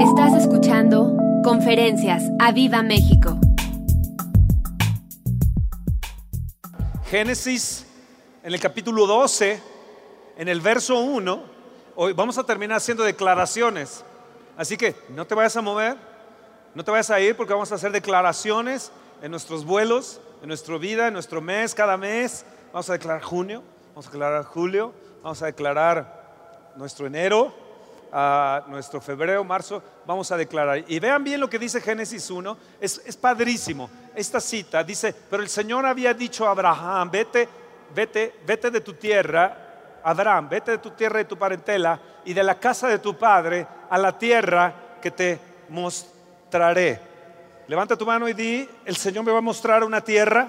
Estás escuchando Conferencias a Viva México. Génesis en el capítulo 12, en el verso 1, hoy vamos a terminar haciendo declaraciones. Así que no te vayas a mover, no te vayas a ir porque vamos a hacer declaraciones en nuestros vuelos, en nuestra vida, en nuestro mes, cada mes. Vamos a declarar junio, vamos a declarar julio, vamos a declarar nuestro enero, a nuestro febrero, marzo, vamos a declarar. Y vean bien lo que dice Génesis 1, es, es padrísimo. Esta cita dice, pero el Señor había dicho a Abraham, vete, vete, vete de tu tierra, Abraham, vete de tu tierra y de tu parentela y de la casa de tu padre a la tierra que te mostraré. Levanta tu mano y di, el Señor me va a mostrar una tierra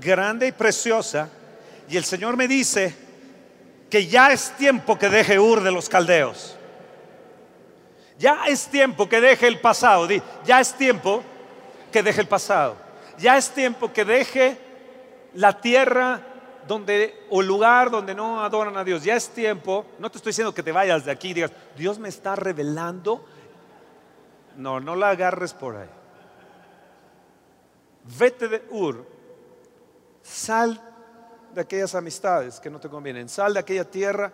grande y preciosa. Y el Señor me dice que ya es tiempo que deje Ur de los caldeos. Ya es tiempo que deje el pasado. Ya es tiempo que deje el pasado. Ya es tiempo que deje la tierra donde o lugar donde no adoran a Dios. Ya es tiempo. No te estoy diciendo que te vayas de aquí y digas, Dios me está revelando. No, no la agarres por ahí. Vete de Ur. Sal de aquellas amistades que no te convienen. Sal de aquella tierra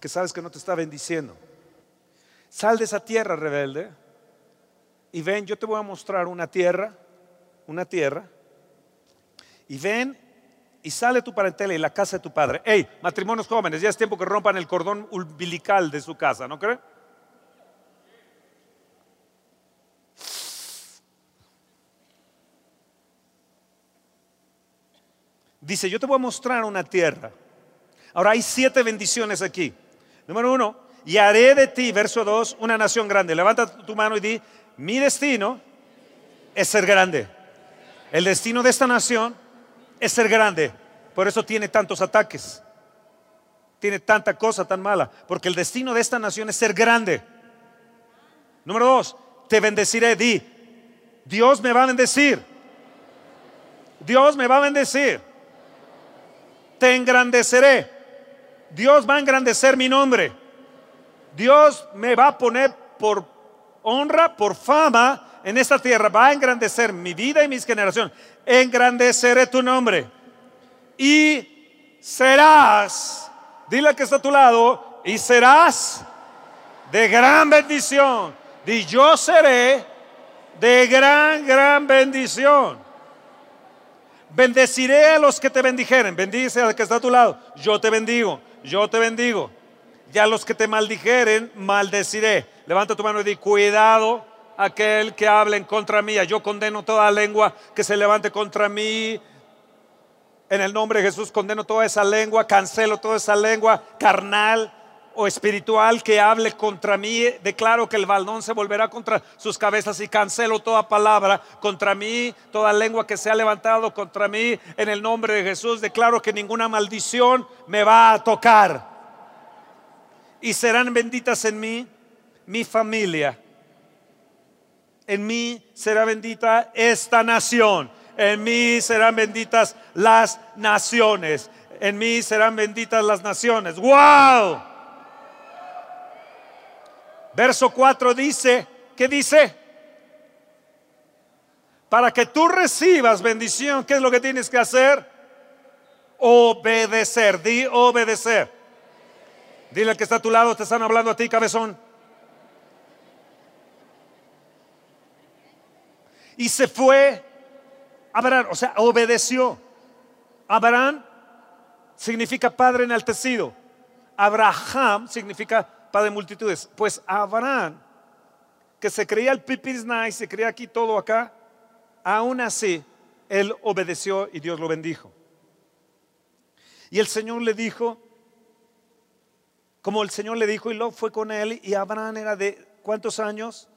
que sabes que no te está bendiciendo. Sal de esa tierra rebelde y ven, yo te voy a mostrar una tierra, una tierra, y ven y sale tu parentela y la casa de tu padre. Hey, matrimonios jóvenes, ya es tiempo que rompan el cordón umbilical de su casa, ¿no creen? Dice, yo te voy a mostrar una tierra. Ahora hay siete bendiciones aquí. Número uno, y haré de ti, verso 2, una nación grande. Levanta tu mano y di, mi destino es ser grande. El destino de esta nación es ser grande. Por eso tiene tantos ataques. Tiene tanta cosa tan mala. Porque el destino de esta nación es ser grande. Número dos, te bendeciré. Di, Dios me va a bendecir. Dios me va a bendecir. Te engrandeceré. Dios va a engrandecer mi nombre. Dios me va a poner por honra, por fama en esta tierra. Va a engrandecer mi vida y mis generaciones. Engrandeceré tu nombre. Y serás, dile al que está a tu lado, y serás de gran bendición. Y yo seré de gran, gran bendición. Bendeciré a los que te bendijeren. Bendice al que está a tu lado. Yo te bendigo. Yo te bendigo. Y a los que te maldijeren, maldeciré. Levanta tu mano y di, cuidado aquel que hable en contra mía. Yo condeno toda lengua que se levante contra mí. En el nombre de Jesús condeno toda esa lengua, cancelo toda esa lengua carnal o espiritual que hable contra mí. Declaro que el baldón se volverá contra sus cabezas y cancelo toda palabra contra mí, toda lengua que se ha levantado contra mí. En el nombre de Jesús declaro que ninguna maldición me va a tocar. Y serán benditas en mí mi familia. En mí será bendita esta nación. En mí serán benditas las naciones. En mí serán benditas las naciones. ¡Wow! Verso 4 dice, ¿qué dice? Para que tú recibas bendición, ¿qué es lo que tienes que hacer? Obedecer, di obedecer. Dile al que está a tu lado, te están hablando a ti, cabezón. Y se fue Abraham, o sea, obedeció. Abraham significa padre enaltecido. Abraham significa padre de multitudes. Pues Abraham, que se creía el pipis nice, se creía aquí todo acá, aún así, él obedeció y Dios lo bendijo. Y el Señor le dijo, como el Señor le dijo, y lo fue con él, y Abraham era de ¿cuántos años?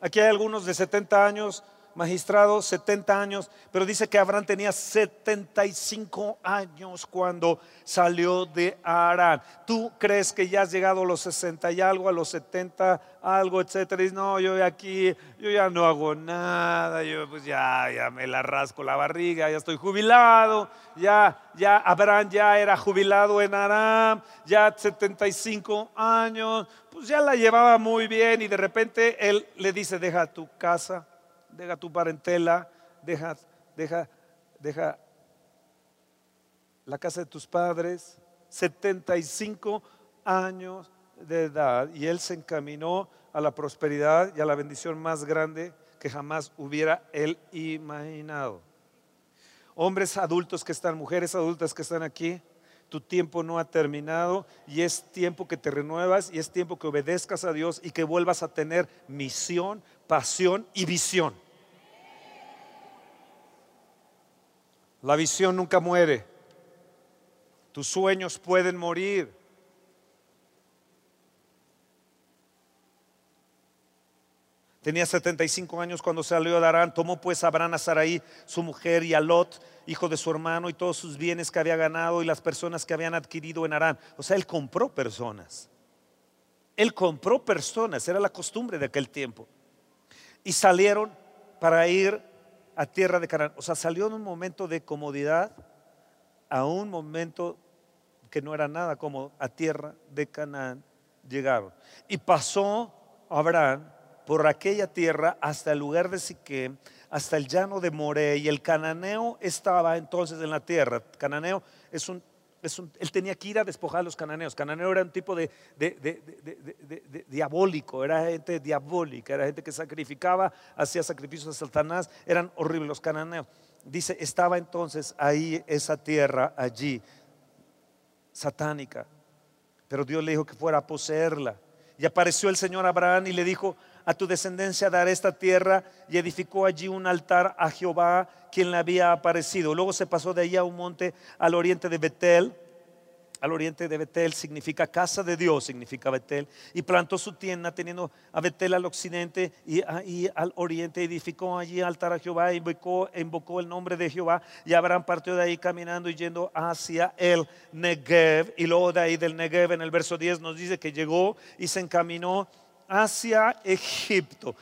Aquí hay algunos de 70 años, magistrado 70 años, pero dice que Abraham tenía 75 años cuando salió de Arán. ¿Tú crees que ya has llegado a los 60 y algo, a los 70 algo, etcétera? Y no, yo aquí, yo ya no hago nada, yo pues ya, ya me la rasco la barriga, ya estoy jubilado, ya, ya Abraham ya era jubilado en Aram, ya 75 años, pues ya la llevaba muy bien y de repente él le dice, deja tu casa deja tu parentela, deja, deja, deja la casa de tus padres, 75 años de edad, y él se encaminó a la prosperidad y a la bendición más grande que jamás hubiera él imaginado. Hombres adultos que están, mujeres adultas que están aquí, tu tiempo no ha terminado y es tiempo que te renuevas y es tiempo que obedezcas a Dios y que vuelvas a tener misión, pasión y visión. La visión nunca muere. Tus sueños pueden morir. Tenía 75 años cuando salió de Arán. Tomó pues Abraham a Sarai, su mujer, y a Lot, hijo de su hermano, y todos sus bienes que había ganado y las personas que habían adquirido en Arán. O sea, él compró personas. Él compró personas, era la costumbre de aquel tiempo. Y salieron para ir a tierra de Canaán. O sea, salió en un momento de comodidad a un momento que no era nada como a tierra de Canaán llegaron. Y pasó Abraham por aquella tierra hasta el lugar de Siquem, hasta el llano de More, y el cananeo estaba entonces en la tierra. Cananeo es un él tenía que ir a despojar a los cananeos. Cananeo era un tipo de, diabólico, era gente diabólica, era gente que sacrificaba, hacía sacrificios a Satanás, eran horribles los cananeos. Dice, estaba entonces ahí esa tierra, allí, satánica. Pero Dios le dijo que fuera a poseerla. Y apareció el Señor Abraham y le dijo, a tu descendencia daré esta tierra y edificó allí un altar a Jehová quien le había aparecido. Luego se pasó de allí a un monte al oriente de Betel. Al oriente de Betel significa casa de Dios, significa Betel. Y plantó su tienda teniendo a Betel al occidente y, al oriente. Edificó allí altar a Jehová, invocó, invocó el nombre de Jehová. Y Abraham partió de ahí caminando y yendo hacia el Negev. Y luego de ahí del Negev en el verso 10 nos dice que llegó y se encaminó hacia Egipto.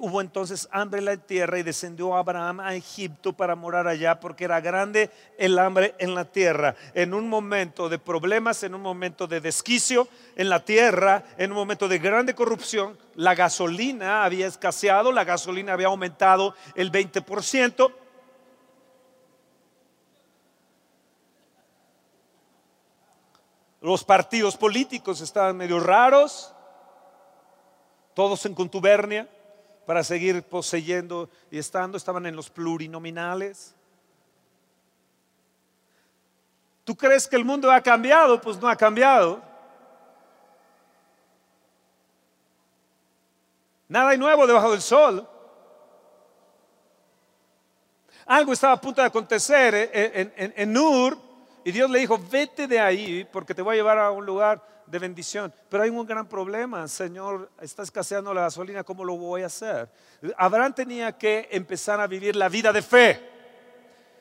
Hubo entonces hambre en la tierra y descendió Abraham a Egipto para morar allá porque era grande el hambre en la tierra. En un momento de problemas, en un momento de desquicio en la tierra, en un momento de grande corrupción, la gasolina había escaseado, la gasolina había aumentado el 20%. Los partidos políticos estaban medio raros todos en contubernia para seguir poseyendo y estando, estaban en los plurinominales. ¿Tú crees que el mundo ha cambiado? Pues no ha cambiado. Nada hay nuevo debajo del sol. Algo estaba a punto de acontecer en, en, en Nur y Dios le dijo, vete de ahí porque te voy a llevar a un lugar de bendición. Pero hay un gran problema, Señor, está escaseando la gasolina, ¿cómo lo voy a hacer? Abraham tenía que empezar a vivir la vida de fe.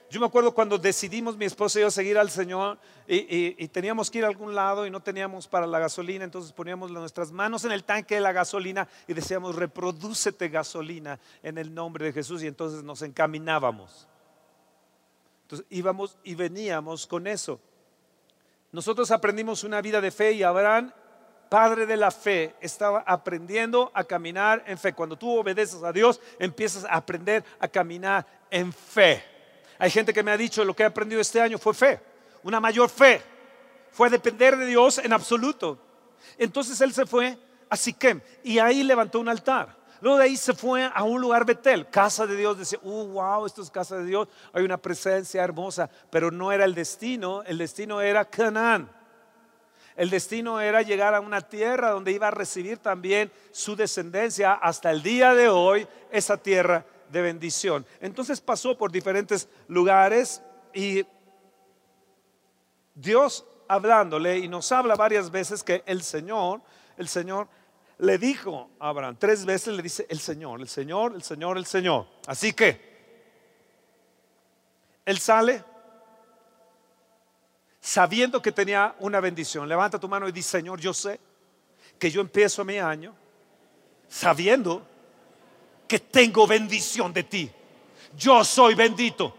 Yo me acuerdo cuando decidimos mi esposa y yo seguir al Señor y, teníamos que ir a algún lado y no teníamos para la gasolina, entonces poníamos nuestras manos en el tanque de la gasolina y decíamos, reprodúcete gasolina en el nombre de Jesús y entonces nos encaminábamos. Entonces íbamos y veníamos con eso. Nosotros aprendimos una vida de fe y Abraham, padre de la fe, estaba aprendiendo a caminar en fe. Cuando tú obedeces a Dios, empiezas a aprender a caminar en fe. Hay gente que me ha dicho lo que he aprendido este año fue fe, una mayor fe. Fue depender de Dios en absoluto. Entonces él se fue a Siquem y ahí levantó un altar. Luego de ahí se fue a un lugar Betel, casa de Dios. Decía, uh, wow, esto es casa de Dios. Hay una presencia hermosa, pero no era el destino. El destino era Canaán. El destino era llegar a una tierra donde iba a recibir también su descendencia hasta el día de hoy, esa tierra de bendición. Entonces pasó por diferentes lugares y Dios hablándole y nos habla varias veces que el Señor, el Señor le dijo a Abraham, tres veces le dice el Señor, el Señor, el Señor, el Señor. Así que él sale sabiendo que tenía una bendición. Levanta tu mano y dice, Señor, yo sé que yo empiezo mi año sabiendo que tengo bendición de ti. Yo soy bendito.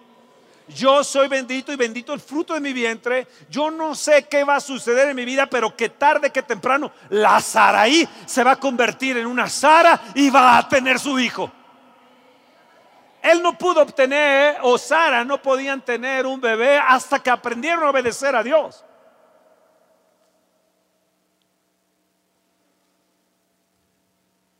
Yo soy bendito y bendito el fruto de mi vientre. Yo no sé qué va a suceder en mi vida, pero que tarde que temprano la Saraí se va a convertir en una Sara y va a tener su hijo. Él no pudo obtener, o Sara no podían tener un bebé hasta que aprendieron a obedecer a Dios.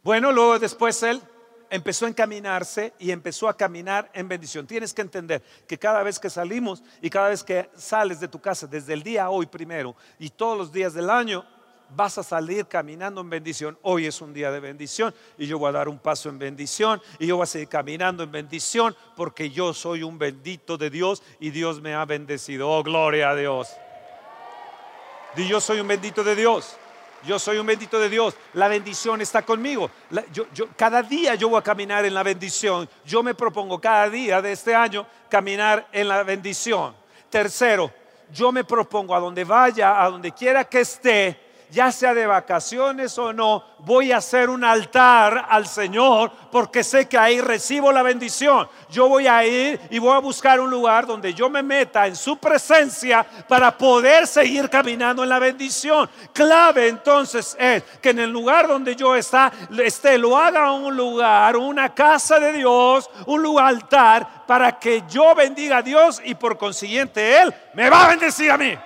Bueno, luego después él empezó a encaminarse y empezó a caminar en bendición. Tienes que entender que cada vez que salimos y cada vez que sales de tu casa, desde el día hoy primero y todos los días del año, vas a salir caminando en bendición. Hoy es un día de bendición y yo voy a dar un paso en bendición y yo voy a seguir caminando en bendición porque yo soy un bendito de Dios y Dios me ha bendecido. Oh, gloria a Dios. Y yo soy un bendito de Dios. Yo soy un bendito de Dios. La bendición está conmigo. cada día yo voy a caminar en la bendición. Yo me propongo cada día de este año caminar en la bendición. Tercero, yo me propongo a donde vaya, a donde quiera que esté, ya sea de vacaciones o no, voy a hacer un altar al Señor porque sé que ahí recibo la bendición. Yo voy a ir y voy a buscar un lugar donde yo me meta en su presencia para poder seguir caminando en la bendición. Clave entonces es que en el lugar donde yo está, esté, lo haga un lugar, una casa de Dios, un lugar altar para que yo bendiga a Dios y por consiguiente Él me va a bendecir a mí.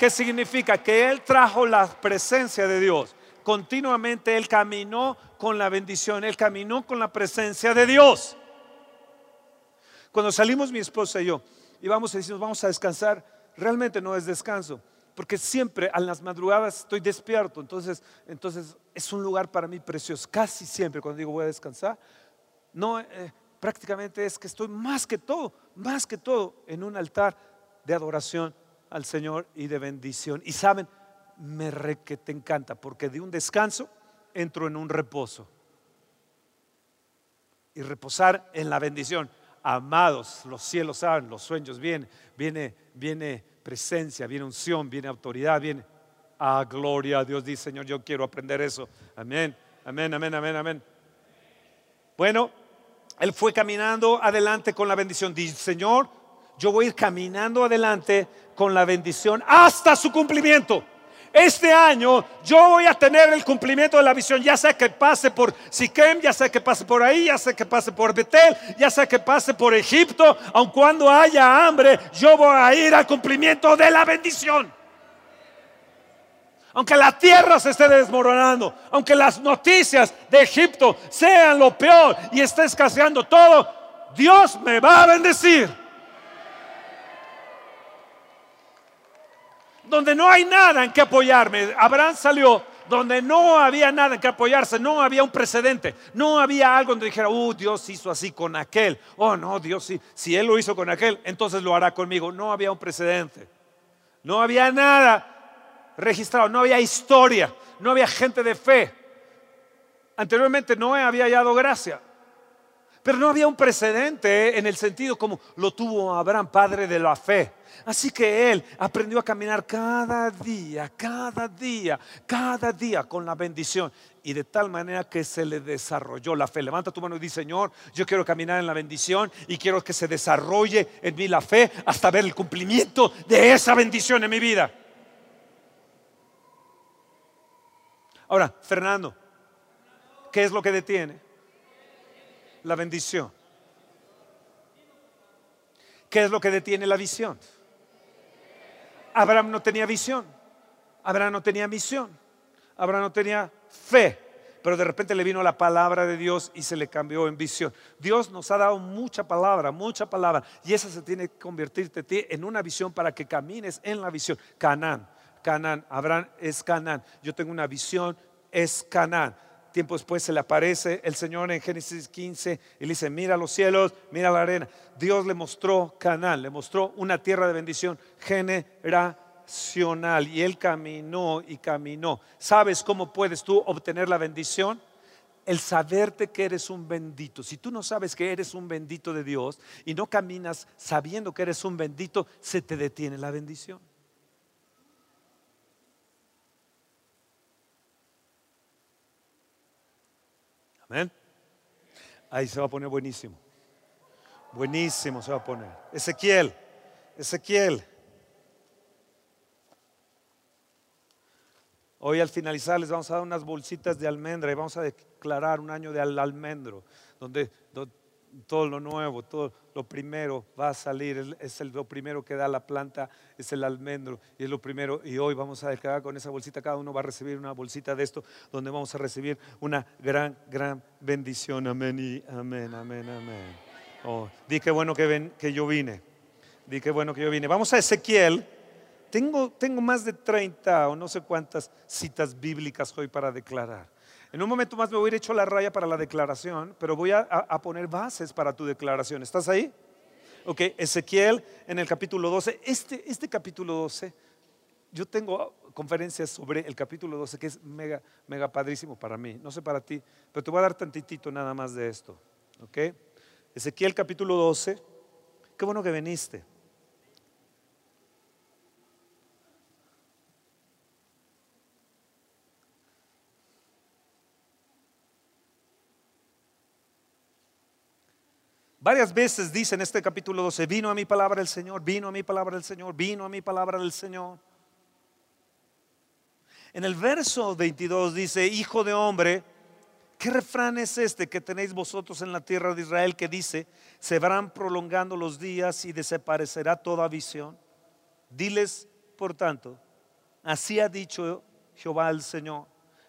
¿Qué significa? Que Él trajo la presencia de Dios. Continuamente Él caminó con la bendición, Él caminó con la presencia de Dios. Cuando salimos mi esposa y yo y vamos a decir, vamos a descansar, realmente no es descanso, porque siempre a las madrugadas estoy despierto, entonces, entonces es un lugar para mí precioso. Casi siempre cuando digo voy a descansar, no, eh, prácticamente es que estoy más que todo, más que todo en un altar de adoración al Señor y de bendición. Y saben, me re que te encanta, porque de un descanso entro en un reposo. Y reposar en la bendición. Amados, los cielos saben, los sueños vienen, viene, viene presencia, viene unción, viene autoridad, viene. Ah, gloria a Dios, dice Señor, yo quiero aprender eso. Amén, amén, amén, amén, amén. Bueno, él fue caminando adelante con la bendición. Dice, Señor, yo voy a ir caminando adelante con la bendición hasta su cumplimiento. Este año yo voy a tener el cumplimiento de la visión, ya sea que pase por Siquem, ya sea que pase por ahí, ya sea que pase por Betel, ya sea que pase por Egipto, aun cuando haya hambre, yo voy a ir al cumplimiento de la bendición. Aunque la tierra se esté desmoronando, aunque las noticias de Egipto sean lo peor y esté escaseando todo, Dios me va a bendecir. Donde no hay nada en que apoyarme. Abraham salió donde no había nada en que apoyarse, no había un precedente, no había algo donde dijera, oh, Dios hizo así con aquel, oh, no, Dios sí, si Él lo hizo con aquel, entonces lo hará conmigo. No había un precedente, no había nada registrado, no había historia, no había gente de fe. Anteriormente no había hallado gracia, pero no había un precedente en el sentido como lo tuvo Abraham, padre de la fe. Así que él aprendió a caminar cada día, cada día, cada día con la bendición. Y de tal manera que se le desarrolló la fe. Levanta tu mano y dice, Señor, yo quiero caminar en la bendición y quiero que se desarrolle en mí la fe hasta ver el cumplimiento de esa bendición en mi vida. Ahora, Fernando, ¿qué es lo que detiene? la bendición. ¿Qué es lo que detiene la visión? Abraham no tenía visión, Abraham no tenía misión, Abraham no tenía fe, pero de repente le vino la palabra de Dios y se le cambió en visión. Dios nos ha dado mucha palabra, mucha palabra, y esa se tiene que convertirte en una visión para que camines en la visión. Canaán, Canaán, Abraham es Canaán, yo tengo una visión, es Canaán tiempo después se le aparece el Señor en Génesis 15 y le dice, mira los cielos, mira la arena. Dios le mostró Canaán, le mostró una tierra de bendición, generacional. Y él caminó y caminó. ¿Sabes cómo puedes tú obtener la bendición? El saberte que eres un bendito. Si tú no sabes que eres un bendito de Dios y no caminas sabiendo que eres un bendito, se te detiene la bendición. Amén. Ahí se va a poner buenísimo. Buenísimo se va a poner. Ezequiel, Ezequiel. Hoy al finalizar les vamos a dar unas bolsitas de almendra y vamos a declarar un año de almendro, donde, todo lo nuevo, todo lo primero va a salir, es lo primero que da la planta, es el almendro y es lo primero. Y hoy vamos a declarar con esa bolsita, cada uno va a recibir una bolsita de esto, donde vamos a recibir una gran, gran bendición. Amén y amén, amén, amén. Oh, di que bueno que, ven, que yo vine. Di que bueno que yo vine. Vamos a Ezequiel. Tengo, tengo más de 30 o no sé cuántas citas bíblicas hoy para declarar. En un momento más me voy a ir hecho la raya para la declaración, pero voy a, poner bases para tu declaración. ¿Estás ahí? Ok, Ezequiel en el capítulo 12. Este, este capítulo 12, yo tengo conferencias sobre el capítulo 12 que es mega, mega padrísimo para mí. No sé para ti, pero te voy a dar tantitito nada más de esto. Ok, Ezequiel capítulo 12. Qué bueno que viniste. Varias veces dice en este capítulo 12, vino a mi palabra el Señor, vino a mi palabra el Señor, vino a mi palabra el Señor. En el verso 22 dice, hijo de hombre, ¿qué refrán es este que tenéis vosotros en la tierra de Israel que dice, se van prolongando los días y desaparecerá toda visión? Diles, por tanto, así ha dicho Jehová el Señor,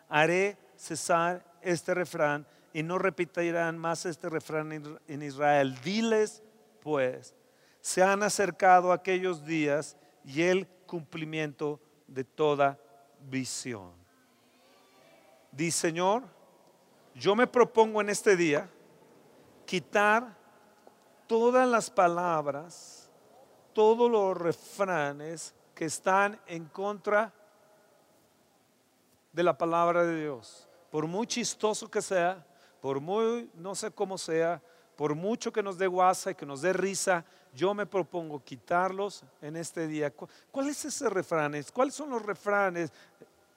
haré cesar este refrán y no repetirán más este refrán en Israel. Diles, pues, se han acercado aquellos días y el cumplimiento de toda visión. Dice Señor, yo me propongo en este día quitar todas las palabras, todos los refranes que están en contra de la palabra de Dios. Por muy chistoso que sea, por muy, no sé cómo sea, por mucho que nos dé guasa y que nos dé risa, yo me propongo quitarlos en este día. ¿Cuál es ese refrán? ¿Cuáles son los refranes?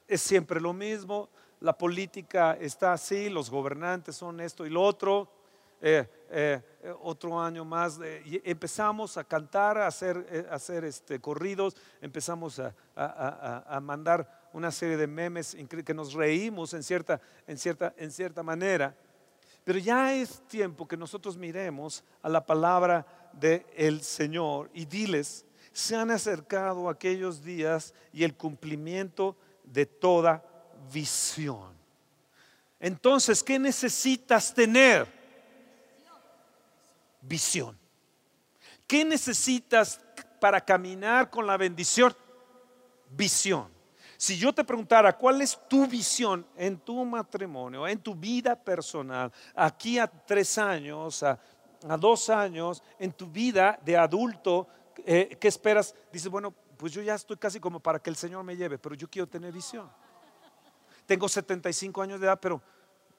Es siempre lo mismo, la política está así, los gobernantes son esto y lo otro. Eh, eh, otro año más, empezamos a cantar, a hacer, eh, hacer este, corridos, empezamos a, a, mandar una serie de memes que nos reímos en cierta, en cierta, en cierta manera. Pero ya es tiempo que nosotros miremos a la palabra del Señor y diles, se han acercado aquellos días y el cumplimiento de toda visión. Entonces, ¿qué necesitas tener? Visión. ¿Qué necesitas para caminar con la bendición? Visión. Si yo te preguntara cuál es tu visión en tu matrimonio, en tu vida personal, aquí a tres años, a, dos años, en tu vida de adulto, eh, ¿qué esperas? Dices, bueno, pues yo ya estoy casi como para que el Señor me lleve, pero yo quiero tener visión. Tengo 75 años de edad, pero,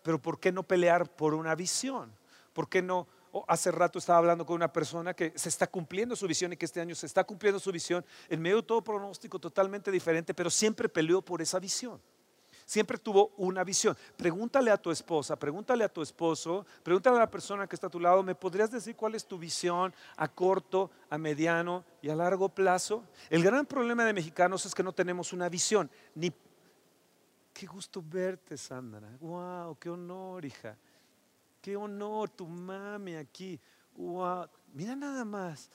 pero ¿por qué no pelear por una visión? ¿Por qué no hace rato estaba hablando con una persona que se está cumpliendo su visión y que este año se está cumpliendo su visión en medio de todo pronóstico totalmente diferente, pero siempre peleó por esa visión. Siempre tuvo una visión. Pregúntale a tu esposa, pregúntale a tu esposo, pregúntale a la persona que está a tu lado, ¿me podrías decir cuál es tu visión a corto, a mediano y a largo plazo? El gran problema de mexicanos es que no tenemos una visión. Ni qué gusto verte, Sandra. Wow, qué honor, hija qué honor, tu mami aquí. Mira nada más.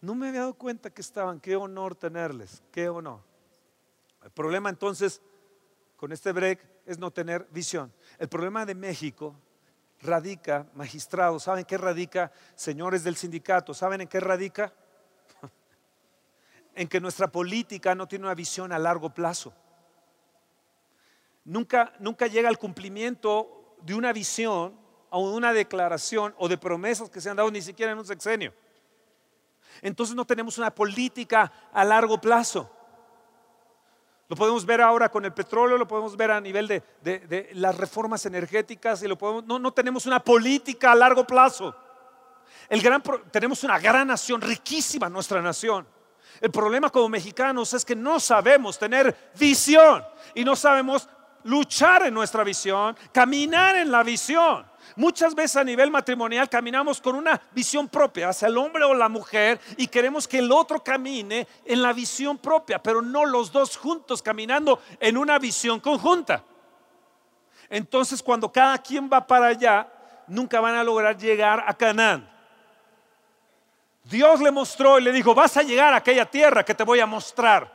No me había dado cuenta que estaban. Qué honor tenerles. Qué honor. El problema entonces con este break es no tener visión. El problema de México radica, magistrados, ¿saben qué radica? Señores del sindicato, ¿saben en qué radica? en que nuestra política no tiene una visión a largo plazo. Nunca, nunca llega al cumplimiento de una visión a una declaración o de promesas que se han dado ni siquiera en un sexenio. Entonces no tenemos una política a largo plazo. Lo podemos ver ahora con el petróleo, lo podemos ver a nivel de, de las reformas energéticas y lo podemos, no, no tenemos una política a largo plazo. El gran, tenemos una gran nación, riquísima nuestra nación. El problema como mexicanos es que no sabemos tener visión y no sabemos luchar en nuestra visión, caminar en la visión. Muchas veces a nivel matrimonial caminamos con una visión propia hacia el hombre o la mujer y queremos que el otro camine en la visión propia, pero no los dos juntos caminando en una visión conjunta. Entonces cuando cada quien va para allá, nunca van a lograr llegar a Canaán. Dios le mostró y le dijo, vas a llegar a aquella tierra que te voy a mostrar.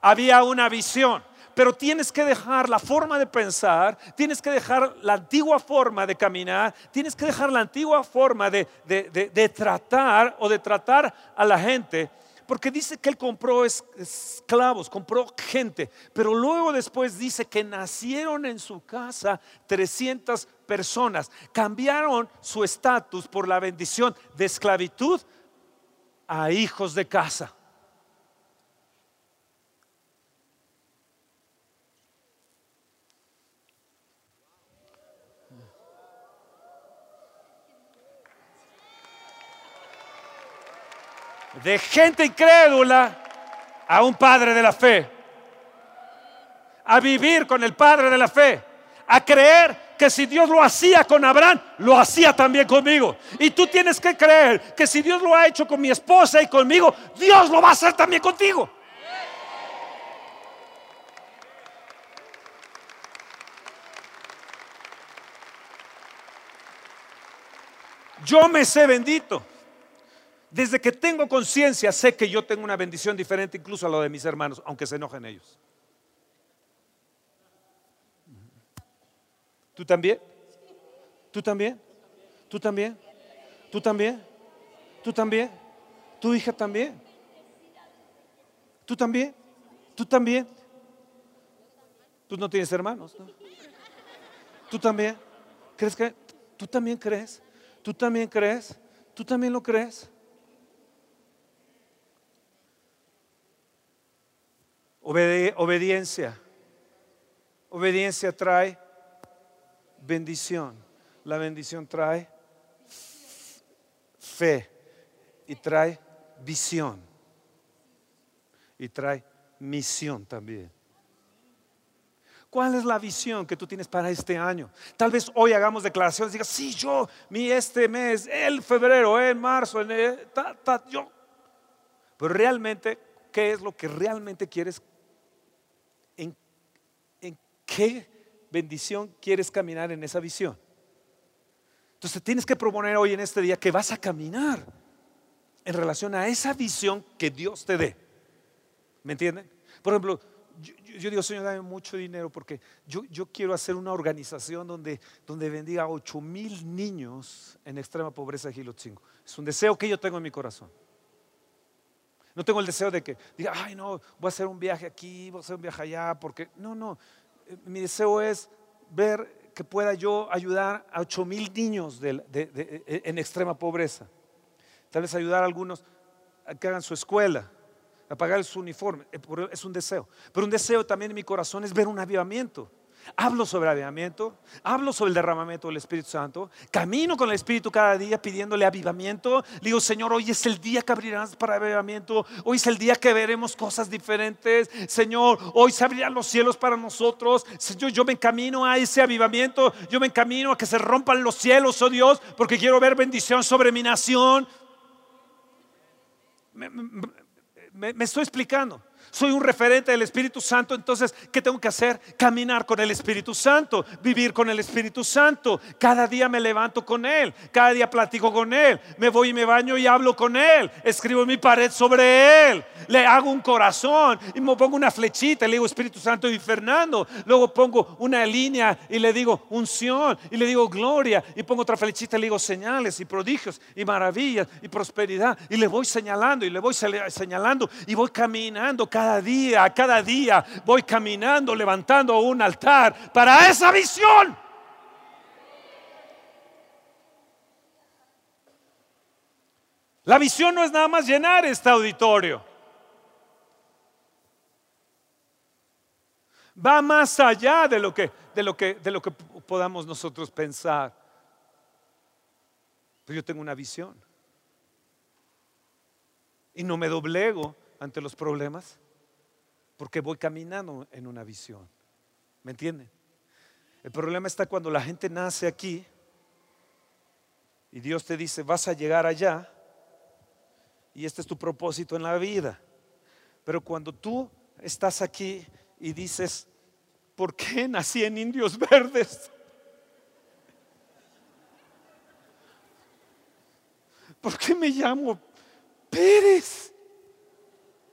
Había una visión, pero tienes que dejar la forma de pensar, tienes que dejar la antigua forma de caminar, tienes que dejar la antigua forma de, de tratar o de tratar a la gente. Porque dice que él compró esclavos, compró gente, pero luego después dice que nacieron en su casa 300 personas, cambiaron su estatus por la bendición de esclavitud a hijos de casa. De gente incrédula a un padre de la fe. A vivir con el padre de la fe. A creer que si Dios lo hacía con Abraham, lo hacía también conmigo. Y tú tienes que creer que si Dios lo ha hecho con mi esposa y conmigo, Dios lo va a hacer también contigo. Yo me sé bendito. Desde que tengo conciencia, sé que yo tengo una bendición diferente incluso a lo de mis hermanos, aunque se enojen ellos. ¿Tú también? ¿Tú también? ¿Tú también? ¿Tú también? ¿Tú también? ¿Tu hija también? ¿Tú también? ¿Tú también? Tú no tienes hermanos, ¿no? ¿Tú también? ¿Crees que? ¿Tú también crees? ¿Tú también crees? ¿Tú también lo crees? Obediencia. Obediencia trae bendición. La bendición trae fe y trae visión y trae misión también. ¿Cuál es la visión que tú tienes para este año? Tal vez hoy hagamos declaraciones digas, sí, yo, mi este mes, el febrero, el marzo, el, yo. Pero realmente, ¿qué es lo que realmente quieres? ¿En, en qué bendición quieres caminar en esa visión. Entonces tienes que proponer hoy en este día que vas a caminar en relación a esa visión que Dios te dé. ¿Me entienden? Por ejemplo, yo, digo, Señor, dame mucho dinero porque yo, yo quiero hacer una organización donde, donde bendiga a 8 mil niños en extrema pobreza de Gilotzingo. Es un deseo que yo tengo en mi corazón. No tengo el deseo de que diga, ay, no, voy a hacer un viaje aquí, voy a hacer un viaje allá, porque no, no mi deseo es ver que pueda yo ayudar a 8 mil niños en extrema pobreza. Tal vez ayudar a algunos a que hagan su escuela, a pagar su uniforme. Eh, es un deseo. Pero un deseo también en mi corazón es ver un avivamiento. Hablo sobre avivamiento, hablo sobre el derramamiento del Espíritu Santo, camino con el Espíritu cada día pidiéndole avivamiento. Le digo, Señor, hoy es el día que abrirás para avivamiento, hoy es el día que veremos cosas diferentes. Señor, hoy se abrirán los cielos para nosotros. Señor, yo me encamino a ese avivamiento, yo me encamino a que se rompan los cielos, oh Dios, porque quiero ver bendición sobre mi nación. me estoy explicando soy un referente del Espíritu Santo, entonces, ¿qué tengo que hacer? Caminar con el Espíritu Santo, vivir con el Espíritu Santo. Cada día me levanto con Él, cada día platico con Él, me voy y me baño y hablo con Él, escribo mi pared sobre Él, le hago un corazón y me pongo una flechita, le digo Espíritu Santo y Fernando, luego pongo una línea y le digo unción y le digo gloria y pongo otra flechita y le digo señales y prodigios y maravillas y prosperidad y le voy señalando y le voy señalando y voy caminando cada cada día, cada día voy caminando, levantando un altar para esa visión. La visión no es nada más llenar este auditorio. Va más allá de lo que, de lo que, de lo que podamos nosotros pensar. Pero yo tengo una visión. Y no me doblego ante los problemas porque voy caminando en una visión. ¿Me entienden? El problema está cuando la gente nace aquí y Dios te dice, vas a llegar allá y este es tu propósito en la vida. Pero cuando tú estás aquí y dices, ¿por qué nací en Indios Verdes? ¿Por qué me llamo Pérez?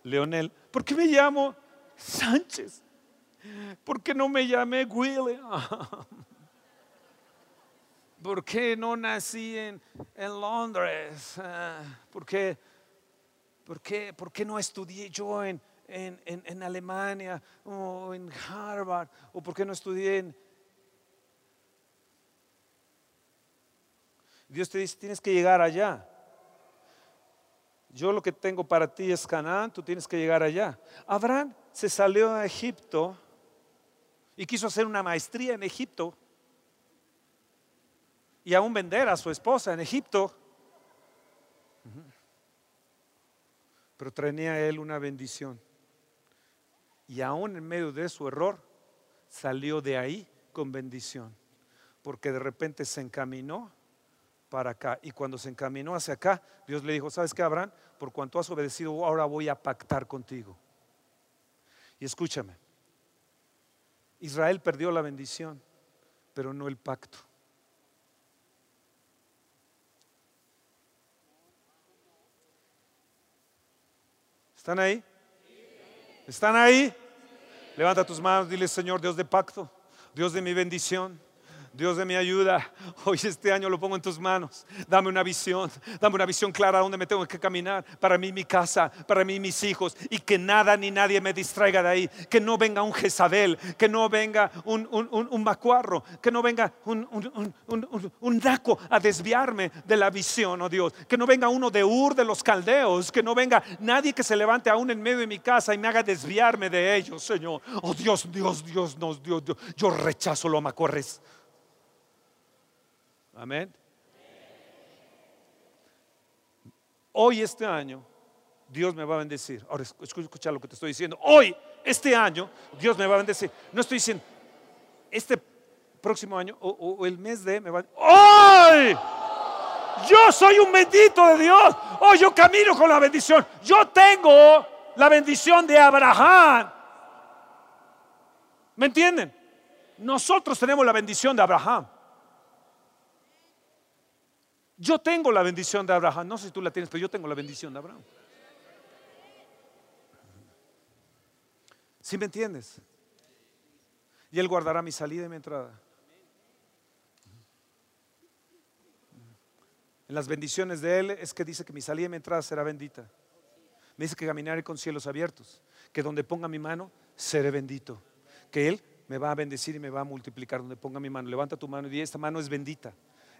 Leonel, ¿por qué me llamo Sánchez? ¿Por qué no me llamé William? ¿Por qué no nací en, Londres? Ah, ¿Por qué, por, qué, ¿Por qué no estudié yo en, en, Alemania o en Harvard? ¿O por qué no estudié en... Dios te dice, tienes que llegar allá. Yo lo que tengo para ti es Canaán, tú tienes que llegar allá. Abraham se salió a Egipto y quiso hacer una maestría en Egipto y aún vender a su esposa en Egipto. Pero tenía él una bendición. Y aún en medio de su error, salió de ahí con bendición. Porque de repente se encaminó para acá. Y cuando se encaminó hacia acá, Dios le dijo, ¿sabes qué, Abraham? Por cuanto has obedecido, ahora voy a pactar contigo. Y escúchame, Israel perdió la bendición, pero no el pacto. ¿Están ahí? ¿Están ahí? Levanta tus manos, dile Señor, Dios de pacto, Dios de mi bendición. Dios de mi ayuda, hoy este año lo pongo en tus manos. Dame una visión, dame una visión clara a dónde me tengo que caminar. Para mí, mi casa, para mí, mis hijos. Y que nada ni nadie me distraiga de ahí. Que no venga un Jezabel, que no venga un, un, macuarro, que no venga un, un, daco a desviarme de la visión, oh Dios. Que no venga uno de Ur de los caldeos, que no venga nadie que se levante aún en medio de mi casa y me haga desviarme de ellos, Señor. Oh Dios, Dios, Dios, Dios, Dios, Dios. Yo rechazo los macuarres. Amén. Hoy, este año, Dios me va a bendecir. Ahora, escucha lo que te estoy diciendo. Hoy, este año, Dios me va a bendecir. No estoy diciendo, este próximo año o, el mes de me va a... ¡Hoy! Yo soy un bendito de Dios. Hoy yo camino con la bendición. Yo tengo la bendición de Abraham. ¿Me entienden? Nosotros tenemos la bendición de Abraham. Yo tengo la bendición de Abraham. No sé si tú la tienes, pero yo tengo la bendición de Abraham. ¿Sí me entiendes? Y Él guardará mi salida y mi entrada. En las bendiciones de Él es que dice que mi salida y mi entrada será bendita. Me dice que caminaré con cielos abiertos, que donde ponga mi mano seré bendito, que Él me va a bendecir y me va a multiplicar donde ponga mi mano. Levanta tu mano y di, esta mano es bendita.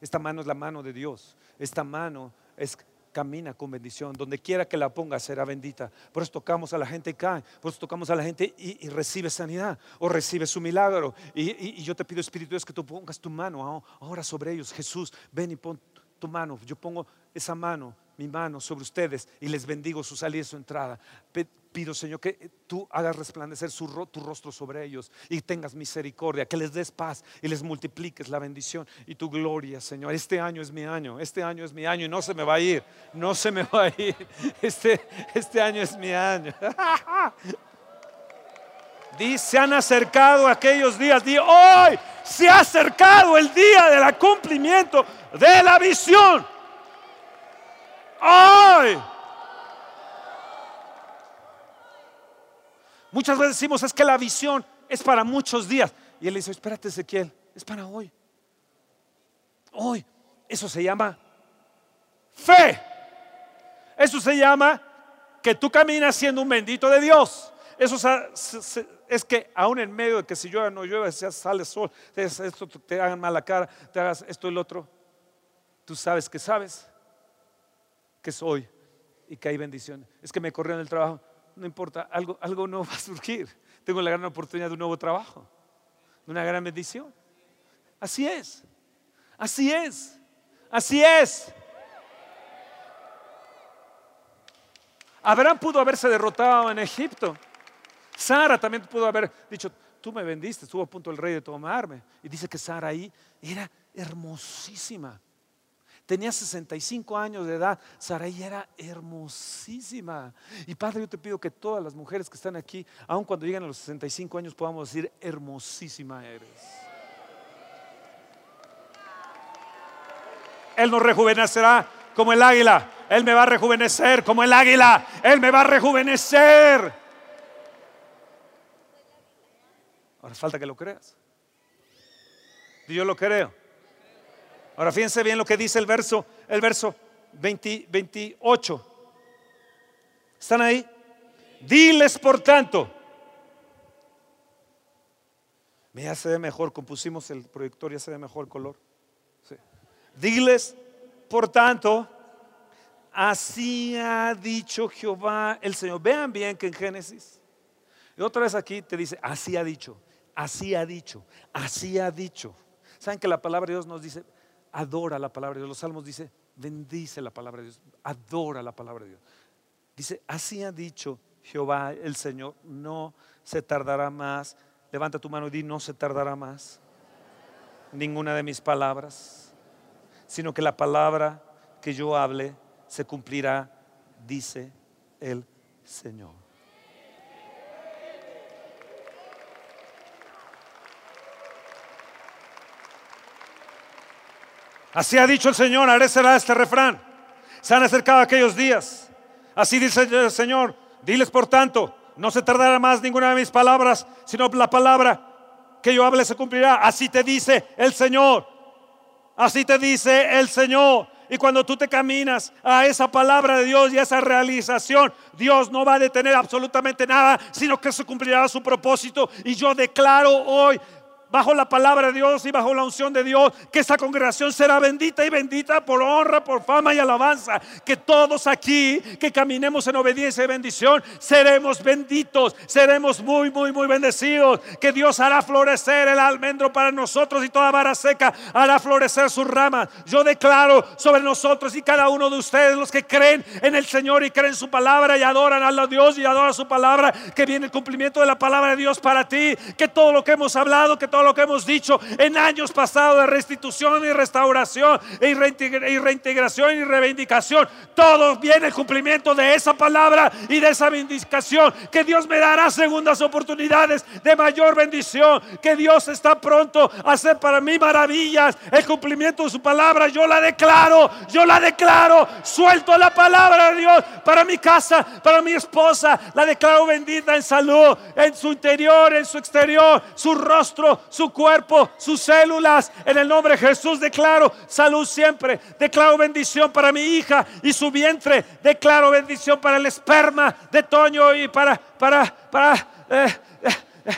Esta mano es la mano de Dios. Esta mano es camina con bendición. Donde quiera que la ponga será bendita. Por eso tocamos a la gente y cae. Por eso tocamos a la gente y, recibe sanidad o recibe su milagro. Y, yo te pido, Espíritu Dios, que tú pongas tu mano ahora sobre ellos. Jesús, ven y pon tu mano. Yo pongo esa mano, mi mano sobre ustedes y les bendigo su salida y su entrada pido, Señor, que tú hagas resplandecer tu rostro sobre ellos y tengas misericordia, que les des paz y les multipliques la bendición y tu gloria, Señor. Este año es mi año, este año es mi año y no se me va a ir, no se me va a ir. Este, este año es mi año. Dice, se han acercado aquellos días, di, hoy se ha acercado el día del cumplimiento de la visión. Hoy Muchas veces decimos, es que la visión es para muchos días. Y él dice, espérate Ezequiel, es para hoy. Hoy. Eso se llama fe. Eso se llama que tú caminas siendo un bendito de Dios. Eso es que aún en medio de que si llueve o no llueve, si sale sol, esto te hagan mala cara, te hagas esto y lo otro, tú sabes que sabes que es hoy y que hay bendiciones. Es que me corrió en el trabajo no importa, algo, algo no va a surgir. tengo la gran oportunidad de un nuevo trabajo, de una gran bendición. Así es, así es, así es. Abraham pudo haberse derrotado en Egipto. Sara también pudo haber dicho, tú me vendiste, estuvo a punto el rey de tomarme. Y dice que Sara ahí era hermosísima. Tenía 65 años de edad. Sarai era hermosísima. Y Padre, yo te pido que todas las mujeres que están aquí, aun cuando lleguen a los 65 años, podamos decir, hermosísima eres. Él nos rejuvenecerá como el águila. Él me va a rejuvenecer como el águila. Él me va a rejuvenecer. Ahora falta que lo creas. Yo lo creo. Ahora fíjense bien lo que dice el verso, el verso 28. ¿Están ahí? Diles por tanto. Ya se ve mejor, compusimos el proyector, ya se ve mejor el color. Diles, por tanto, así ha dicho Jehová el Señor. Vean bien que en Génesis, y otra vez aquí te dice, así ha dicho, así ha dicho, así ha dicho. ¿Saben que la palabra de Dios nos dice, adora la palabra de Dios. Los salmos dice, bendice la palabra de Dios, adora la palabra de Dios. Dice, así ha dicho Jehová el Señor, no se tardará más. Levanta tu mano y di, no se tardará más ninguna de mis palabras, sino que la palabra que yo hable se cumplirá, dice el Señor. Así ha dicho el Señor, haré será este refrán. Se han acercado aquellos días. Así dice el Señor, diles por tanto, no se tardará más ninguna de mis palabras, sino la palabra que yo hable se cumplirá. Así te dice el Señor. Así te dice el Señor. Y cuando tú te caminas a esa palabra de Dios y a esa realización, Dios no va a detener absolutamente nada, sino que se cumplirá su propósito. Y yo declaro hoy bajo la palabra de Dios y bajo la unción de Dios, que esta congregación será bendita y bendita por honra, por fama y alabanza. Que todos aquí que caminemos en obediencia y bendición, seremos benditos, seremos muy, muy, muy bendecidos. Que Dios hará florecer el almendro para nosotros y toda vara seca hará florecer sus ramas. Yo declaro sobre nosotros y cada uno de ustedes, los que creen en el Señor y creen su palabra y adoran a Dios y adoran su palabra, que viene el cumplimiento de la palabra de Dios para ti. Que todo lo que hemos hablado, que todo lo que hemos dicho en años pasados de restitución y restauración y reintegración y reivindicación. Todo viene el cumplimiento de esa palabra y de esa vindicación. Que Dios me dará segundas oportunidades de mayor bendición. Que Dios está pronto a hacer para mí maravillas. El cumplimiento de su palabra, yo la declaro, yo la declaro. Suelto la palabra de Dios para mi casa, para mi esposa. La declaro bendita en salud, en su interior, en su exterior, su rostro, su cuerpo, sus células. En el nombre de Jesús declaro salud siempre. Declaro bendición para mi hija y su vientre. Declaro bendición para el esperma de Toño y para, para, para eh, eh,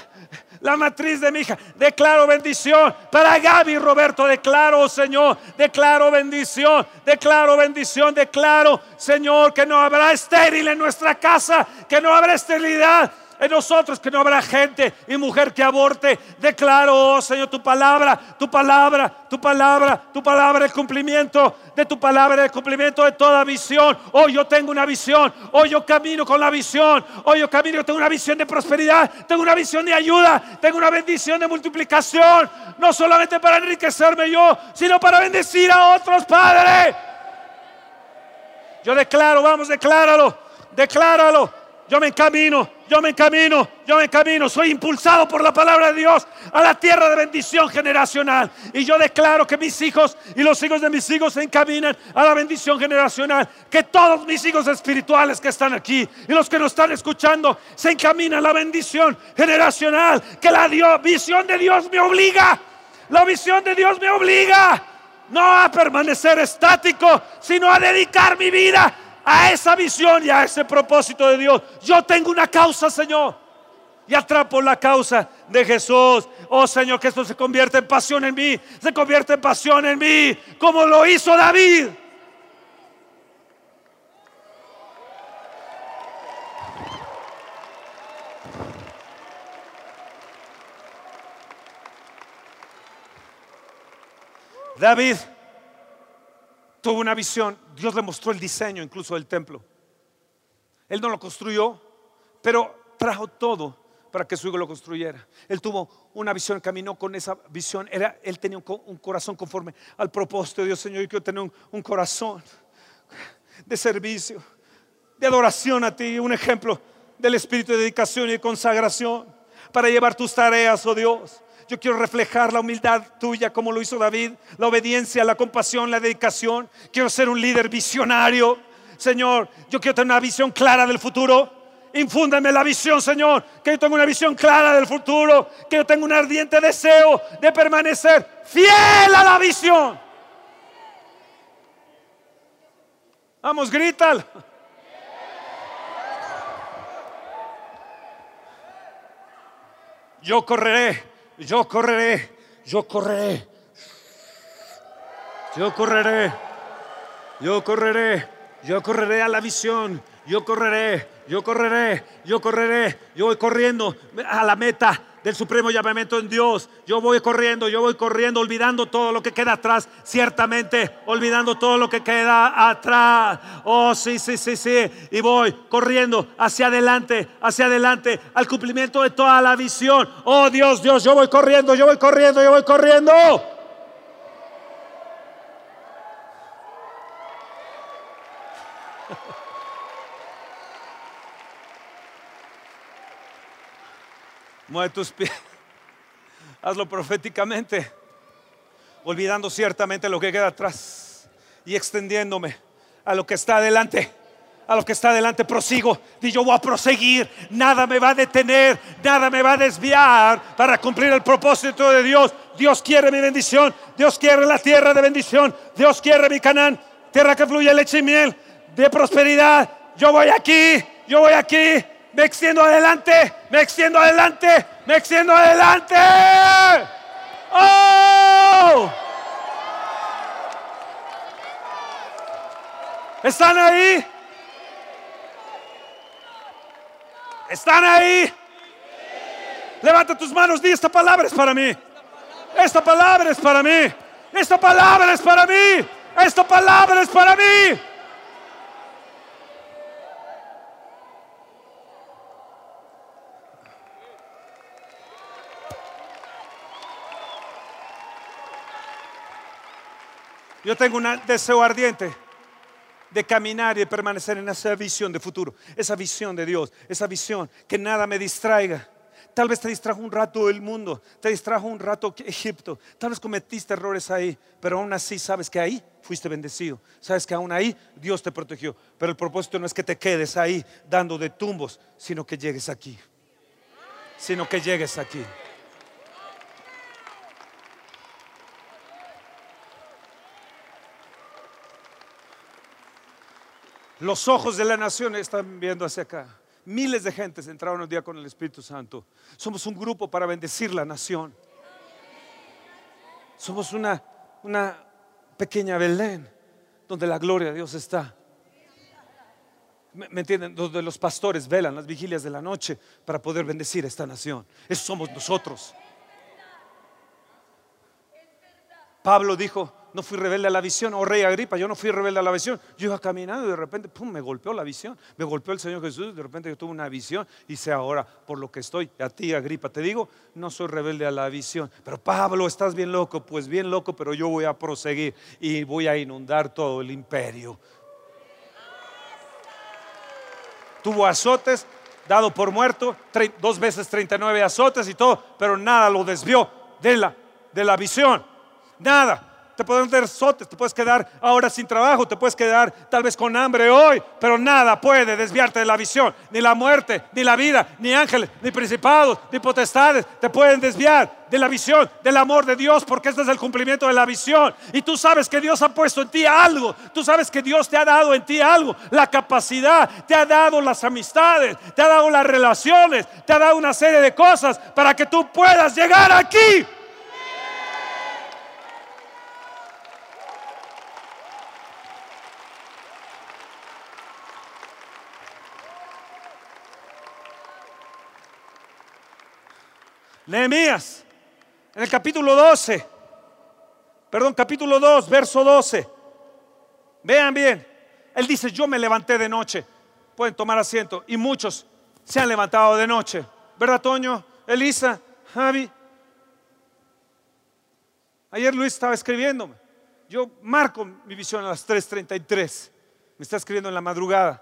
la matriz de mi hija. Declaro bendición para Gaby Roberto. Declaro, Señor, declaro bendición, declaro bendición, declaro, Señor, que no habrá estéril en nuestra casa, que no habrá esterilidad en nosotros que no habrá gente y mujer que aborte. Declaro, oh Señor, tu palabra, tu palabra, tu palabra, tu palabra, el cumplimiento de tu palabra, el cumplimiento de toda visión. Hoy yo tengo una visión, hoy yo camino con la visión, hoy yo camino, tengo una visión de prosperidad, tengo una visión de ayuda, tengo una bendición de multiplicación, no solamente para enriquecerme yo, sino para bendecir a otros, Padre. Yo declaro, vamos, decláralo, decláralo yo me encamino, yo me encamino, yo me encamino. Soy impulsado por la palabra de Dios a la tierra de bendición generacional. Y yo declaro que mis hijos y los hijos de mis hijos se encaminan a la bendición generacional. Que todos mis hijos espirituales que están aquí y los que nos están escuchando se encaminan a la bendición generacional. Que la visión de Dios me obliga. La visión de Dios me obliga no a permanecer estático, sino a dedicar mi vida a esa visión y a ese propósito de Dios. Yo tengo una causa, Señor. Y atrapo la causa de Jesús. Oh Señor, que esto se convierta en pasión en mí. Se convierte en pasión en mí. Como lo hizo David. David tuvo una visión Dios le mostró el diseño incluso del templo. Él no lo construyó, pero trajo todo para que su hijo lo construyera. Él tuvo una visión, caminó con esa visión. Era, él tenía un, corazón conforme al propósito de Dios, Señor. Yo quiero tener un, un corazón de servicio, de adoración a ti, un ejemplo del espíritu de dedicación y consagración para llevar tus tareas, oh Dios. Yo quiero reflejar la humildad tuya como lo hizo David, la obediencia, la compasión, la dedicación. Quiero ser un líder visionario. Señor, yo quiero tener una visión clara del futuro. Infúndame la visión, Señor. Que yo tenga una visión clara del futuro. Que yo tenga un ardiente deseo de permanecer fiel a la visión. Vamos, grítalo. Yo correré, yo correré, yo correré. Yo correré, yo correré, yo correré a la visión, yo correré, yo correré, yo correré, yo voy corriendo a la meta del supremo llamamiento en Dios. Yo voy corriendo, yo voy corriendo, olvidando todo lo que queda atrás, ciertamente, olvidando todo lo que queda atrás. Oh, sí, sí, sí, sí. Y voy corriendo hacia adelante, hacia adelante, al cumplimiento de toda la visión. Oh, Dios, Dios, yo voy corriendo, yo voy corriendo, yo voy corriendo. Mueve tus pies. Hazlo proféticamente. Olvidando ciertamente lo que queda atrás y extendiéndome a lo que está adelante. A lo que está adelante prosigo. Y voy a proseguir. Nada me va a detener. Nada me va a desviar para cumplir el propósito de Dios. Dios quiere mi bendición. Dios quiere la tierra de bendición. Dios quiere mi Canaán. Tierra que fluye leche y miel. De prosperidad. Yo voy aquí. Yo voy aquí me extiendo adelante, me extiendo adelante, me extiendo adelante. ¡Oh! ¿Están ahí? ¿Están ahí? Levanta tus manos, di esta palabra es para mí. Esta palabra es para mí. Esta palabra es para mí. Esta palabra es para mí. Yo tengo un deseo ardiente de caminar y de permanecer en esa visión de futuro, esa visión de Dios, esa visión que nada me distraiga. Tal vez te distrajo un rato el mundo, te distrajo un rato Egipto, tal vez cometiste errores ahí, pero aún así sabes que ahí fuiste bendecido, sabes que aún ahí Dios te protegió. Pero el propósito no es que te quedes ahí dando de tumbos, sino que llegues aquí, sino que llegues aquí. Los ojos de la nación están viendo hacia acá. Miles de gentes entraron un día con el Espíritu Santo. Somos un grupo para bendecir la nación. Somos una, una pequeña Belén donde la gloria de Dios está. ¿Me, entienden? Donde los pastores velan las vigilias de la noche para poder bendecir a esta nación. Eso somos nosotros. Pablo dijo, no fui rebelde a la visión, oh rey Agripa, yo no fui rebelde a la visión. Yo iba caminando y de repente, pum, me golpeó la visión, me golpeó el Señor Jesús, de repente yo tuve una visión y sé ahora por lo que estoy, a ti Agripa, te digo, no soy rebelde a la visión. Pero Pablo, estás bien loco, pues bien loco, pero yo voy a proseguir y voy a inundar todo el imperio. Tuvo azotes, dado por muerto, dos veces 39 azotes y todo, pero nada lo desvió de la, de la visión. Nada te pueden dar sotes, te puedes quedar ahora sin trabajo, te puedes quedar tal vez con hambre hoy, pero nada puede desviarte de la visión, ni la muerte, ni la vida, ni ángeles, ni principados, ni potestades, te pueden desviar de la visión, del amor de Dios, porque este es el cumplimiento de la visión. Y tú sabes que Dios ha puesto en ti algo, tú sabes que Dios te ha dado en ti algo, la capacidad, te ha dado las amistades, te ha dado las relaciones, te ha dado una serie de cosas para que tú puedas llegar aquí. Nehemías, en el capítulo 12, perdón, capítulo 2, verso 12. Vean bien. Él dice, yo me levanté de noche. Pueden tomar asiento. Y muchos se han levantado de noche. ¿Verdad, Toño? Elisa, Javi. Ayer Luis estaba escribiéndome. Yo marco mi visión a las 3.33. Me está escribiendo en la madrugada.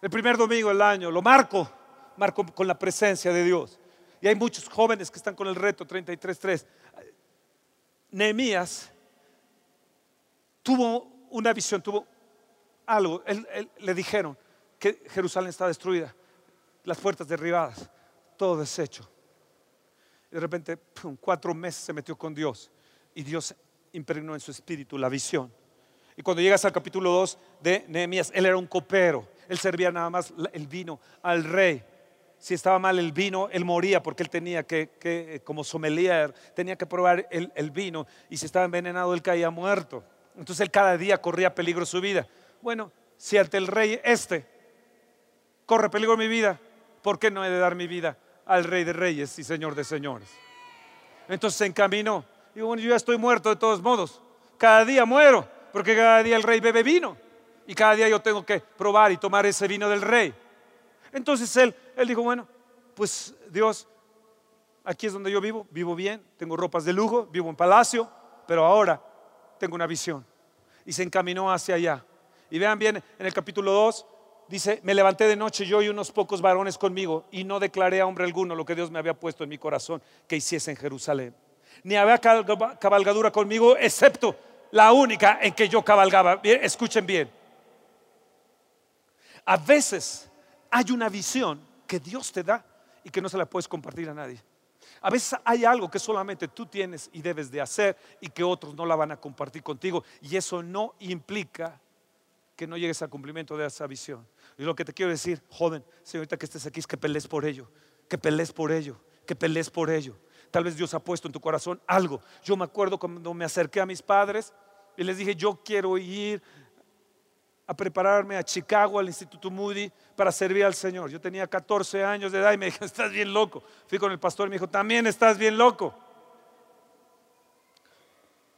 El primer domingo del año. Lo marco. Marco con la presencia de Dios. Y hay muchos jóvenes que están con el reto 33.3. Nehemías tuvo una visión, tuvo algo. le dijeron que Jerusalén está destruida, las puertas derribadas, todo deshecho. Y de repente, cuatro meses se metió con Dios y Dios impregnó en su espíritu la visión. Y cuando llegas al capítulo 2 de Nehemías, él era un copero, él servía nada más el vino al rey. Si estaba mal el vino, él moría porque él tenía que, como sommelier, tenía que probar el, el vino y si estaba envenenado, él caía muerto. Entonces él cada día corría peligro su vida. Bueno, si ante el rey este corre peligro mi vida, ¿por qué no he de dar mi vida al rey de reyes y señor de señores? Entonces se encaminó. Y bueno, yo ya estoy muerto de todos modos. Cada día muero, porque cada día el rey bebe vino. Y cada día yo tengo que probar y tomar ese vino del rey. Entonces él, él dijo, bueno, pues Dios, aquí es donde yo vivo, vivo bien, tengo ropas de lujo, vivo en palacio, pero ahora tengo una visión. Y se encaminó hacia allá. Y vean bien, en el capítulo 2 dice, me levanté de noche yo y unos pocos varones conmigo y no declaré a hombre alguno lo que Dios me había puesto en mi corazón que hiciese en Jerusalén. Ni había cabalgadura conmigo, excepto la única en que yo cabalgaba. Escuchen bien. A veces hay una visión que Dios te da y que no se la puedes compartir a nadie. A veces hay algo que solamente tú tienes y debes de hacer y que otros no la van a compartir contigo. Y eso no implica que no llegues al cumplimiento de esa visión. Y lo que te quiero decir, joven, señorita que estés aquí, es que pelees por ello, que pelees por ello, que pelees por ello. Tal vez Dios ha puesto en tu corazón algo. Yo me acuerdo cuando me acerqué a mis padres y les dije, yo quiero ir a prepararme a Chicago, al Instituto Moody, para servir al Señor. Yo tenía 14 años de edad y me dijo, estás bien loco. Fui con el pastor y me dijo, también estás bien loco.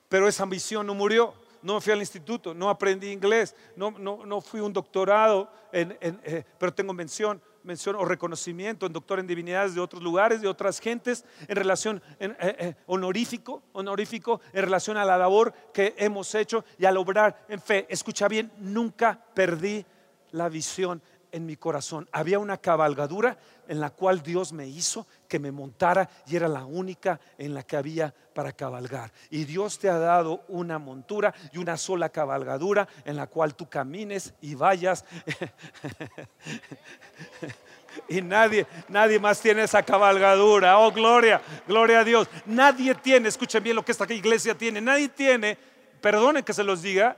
Pero esa ambición no murió. No fui al instituto, no aprendí inglés, no, no, no fui un doctorado, eh, pero tengo mención mención o reconocimiento en doctor en divinidades de otros lugares, de otras gentes, en relación eh, eh, honorífico, honorífico, en relación a la labor que hemos hecho y al obrar en fe. Escucha bien, nunca perdí la visión en mi corazón. Había una cabalgadura en la cual Dios me hizo que me montara y era la única en la que había para cabalgar. Y Dios te ha dado una montura y una sola cabalgadura en la cual tú camines y vayas. y nadie, nadie más tiene esa cabalgadura. Oh, gloria, gloria a Dios. Nadie tiene, escuchen bien lo que esta iglesia tiene, nadie tiene, perdonen que se los diga,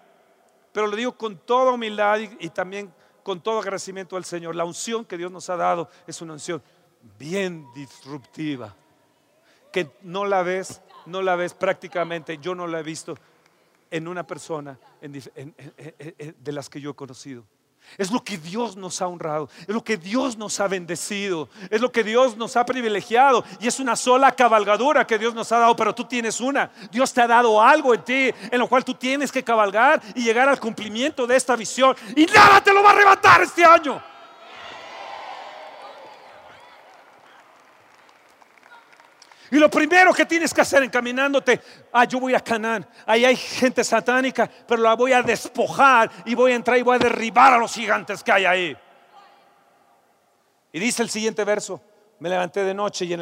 pero lo digo con toda humildad y también con todo agradecimiento al Señor. La unción que Dios nos ha dado es una unción bien disruptiva, que no la ves, no la ves prácticamente, yo no la he visto en una persona de las que yo he conocido. Es lo que Dios nos ha honrado, es lo que Dios nos ha bendecido, es lo que Dios nos ha privilegiado y es una sola cabalgadura que Dios nos ha dado, pero tú tienes una. Dios te ha dado algo en ti en lo cual tú tienes que cabalgar y llegar al cumplimiento de esta visión y nada te lo va a arrebatar este año. Y lo primero que tienes que hacer encaminándote, ah, yo voy a Canaán, ahí hay gente satánica, pero la voy a despojar y voy a entrar y voy a derribar a los gigantes que hay ahí. Y dice el siguiente verso, me levanté de noche y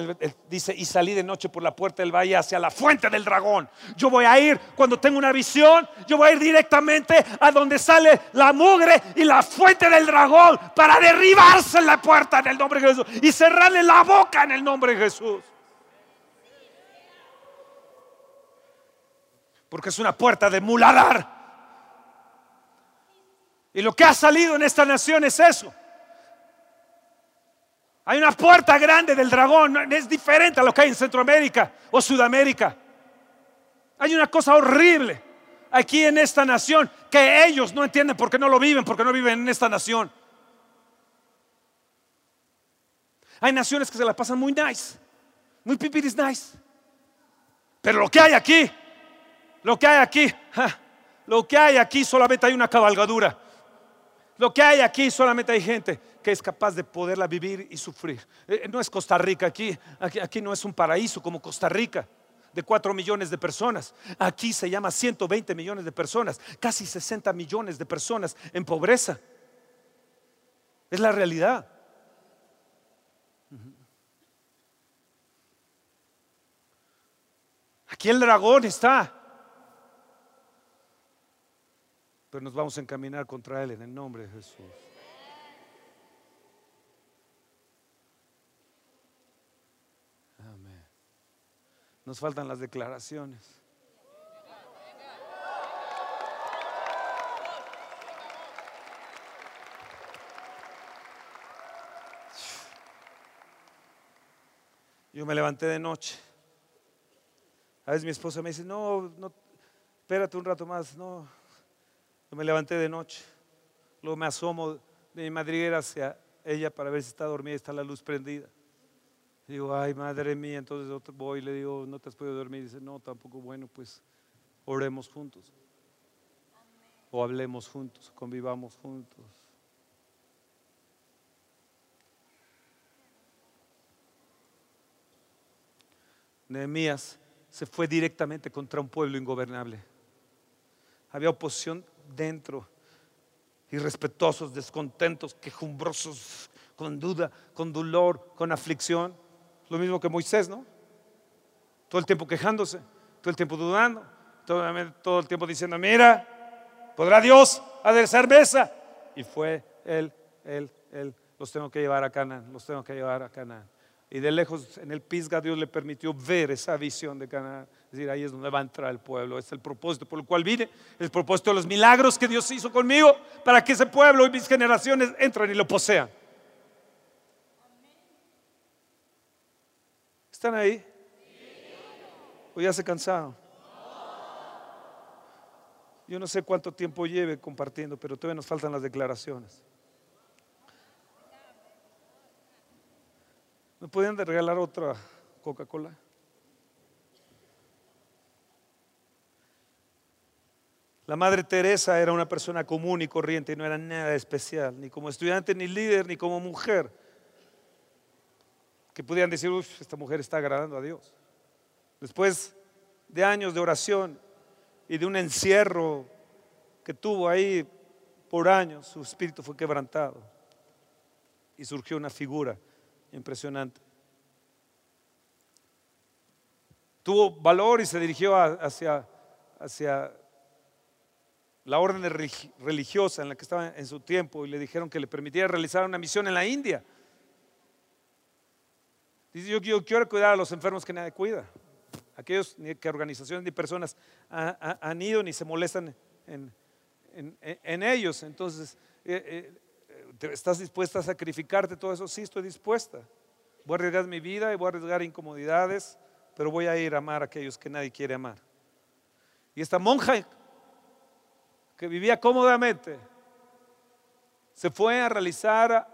dice, y salí de noche por la puerta del valle hacia la fuente del dragón. Yo voy a ir, cuando tengo una visión, yo voy a ir directamente a donde sale la mugre y la fuente del dragón para derribarse en la puerta en el nombre de Jesús y cerrarle la boca en el nombre de Jesús. Porque es una puerta de muladar. Y lo que ha salido en esta nación es eso. Hay una puerta grande del dragón, es diferente a lo que hay en Centroamérica o Sudamérica. Hay una cosa horrible aquí en esta nación que ellos no entienden porque no lo viven, porque no viven en esta nación. Hay naciones que se la pasan muy nice, muy pipiris nice. Pero lo que hay aquí Lo que hay aquí, lo que hay aquí solamente hay una cabalgadura. Lo que hay aquí solamente hay gente que es capaz de poderla vivir y sufrir. Eh, no es Costa Rica aquí, aquí, aquí no es un paraíso como Costa Rica de 4 millones de personas. Aquí se llama 120 millones de personas, casi 60 millones de personas en pobreza. Es la realidad. Aquí el dragón está. Pero nos vamos a encaminar contra él en el nombre de Jesús. Amén. Nos faltan las declaraciones. Yo me levanté de noche. A veces mi esposa me dice, no, no, espérate un rato más. No, yo me levanté de noche. Luego me asomo de mi madriguera hacia ella para ver si está dormida y está la luz prendida. digo, ay, madre mía, entonces voy y le digo, ¿no te has podido dormir? Dice, no, tampoco, bueno, pues oremos juntos. O hablemos juntos, convivamos juntos. Nehemías se fue directamente contra un pueblo ingobernable. Había oposición dentro, irrespetuosos, descontentos, quejumbrosos, con duda, con dolor, con aflicción. Lo mismo que Moisés, ¿no? Todo el tiempo quejándose, todo el tiempo dudando, todo, el tiempo diciendo, mira, ¿podrá Dios aderezar mesa? Y fue él, él, él, los tengo que llevar a Canaán, los tengo que llevar a Canaán. Y de lejos en el Pisga Dios le permitió ver esa visión de Canaán. Es decir, ahí es donde va a entrar el pueblo. Es el propósito por el cual vine. El propósito de los milagros que Dios hizo conmigo para que ese pueblo y mis generaciones entren y lo posean. ¿Están ahí? ¿O ya se cansaron? Yo no sé cuánto tiempo lleve compartiendo, pero todavía nos faltan las declaraciones. ¿Me podían regalar otra Coca-Cola? La Madre Teresa era una persona común y corriente y no era nada especial, ni como estudiante, ni líder, ni como mujer. Que pudieran decir, esta mujer está agradando a Dios. Después de años de oración y de un encierro que tuvo ahí por años, su espíritu fue quebrantado y surgió una figura impresionante. Tuvo valor y se dirigió hacia, hacia la orden religiosa en la que estaba en su tiempo y le dijeron que le permitiera realizar una misión en la India. Dice, yo, quiero cuidar a los enfermos que nadie cuida. Aquellos que organizaciones ni personas han ido ni se molestan en, ellos. Entonces, eh, eh, ¿Estás dispuesta a sacrificarte todo eso? Sí, estoy dispuesta. Voy a arriesgar mi vida y voy a arriesgar incomodidades, pero voy a ir a amar a aquellos que nadie quiere amar. Y esta monja que vivía cómodamente se fue a realizar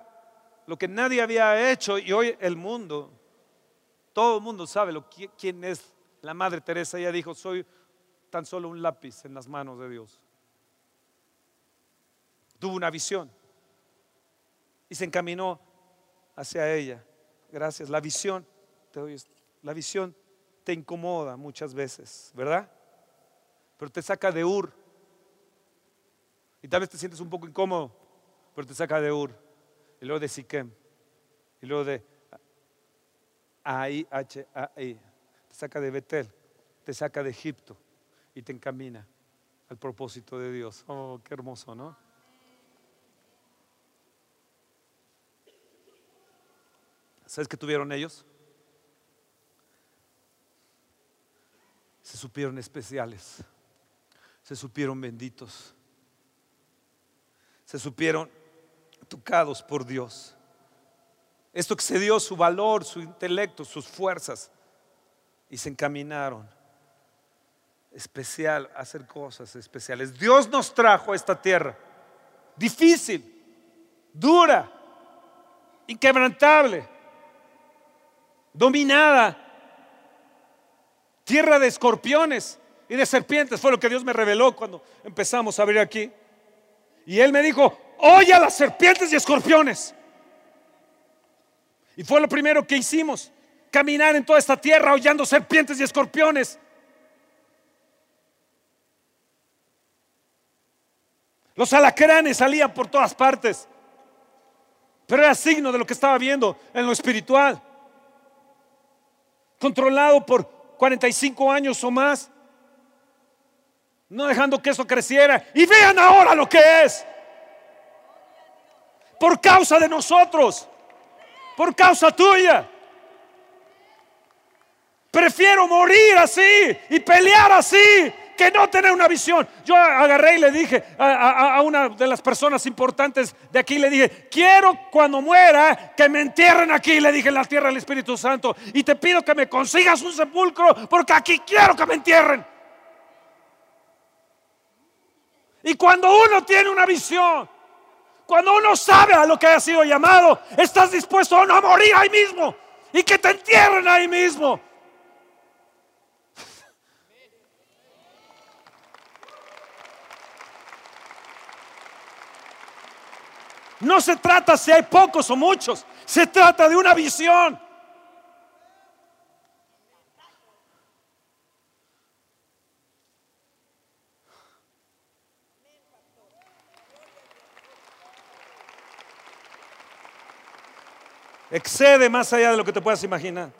lo que nadie había hecho y hoy el mundo, todo el mundo sabe lo, quién es la Madre Teresa. Ella dijo, soy tan solo un lápiz en las manos de Dios. Tuvo una visión y se encaminó hacia ella. Gracias. La visión, te la visión te incomoda muchas veces, ¿verdad? Pero te saca de Ur. Y tal vez te sientes un poco incómodo, pero te saca de Ur. Y luego de Siquem. Y luego de Ahí. Te saca de Betel. Te saca de Egipto. Y te encamina al propósito de Dios. Oh, qué hermoso, ¿no? ¿Sabes qué tuvieron ellos? Se supieron especiales, se supieron benditos, se supieron tocados por Dios. Esto excedió su valor, su intelecto, sus fuerzas y se encaminaron especial a hacer cosas especiales. Dios nos trajo a esta tierra difícil, dura, inquebrantable dominada, tierra de escorpiones, y de serpientes. Fue lo que Dios me reveló cuando empezamos a abrir aquí. Y Él me dijo, oye a las serpientes y escorpiones. Y fue lo primero que hicimos, caminar en toda esta tierra hollando serpientes y escorpiones. Los alacranes salían por todas partes, pero era signo de lo que estaba viendo en lo espiritual. Controlado por 45 años o más, no dejando que eso creciera. Y vean ahora lo que es. Por causa de nosotros, por causa tuya. Prefiero morir así y pelear así que no tener una visión. Yo agarré y le dije a, una de las personas importantes de aquí, le dije, quiero cuando muera que me entierren aquí, le dije en la tierra del Espíritu Santo, y te pido que me consigas un sepulcro porque aquí quiero que me entierren. Y cuando uno tiene una visión, cuando uno sabe a lo que ha sido llamado, estás dispuesto a morir ahí mismo y que te entierren ahí mismo. No se trata si hay pocos o muchos, se trata de una visión. Excede más allá de lo que te puedas imaginar.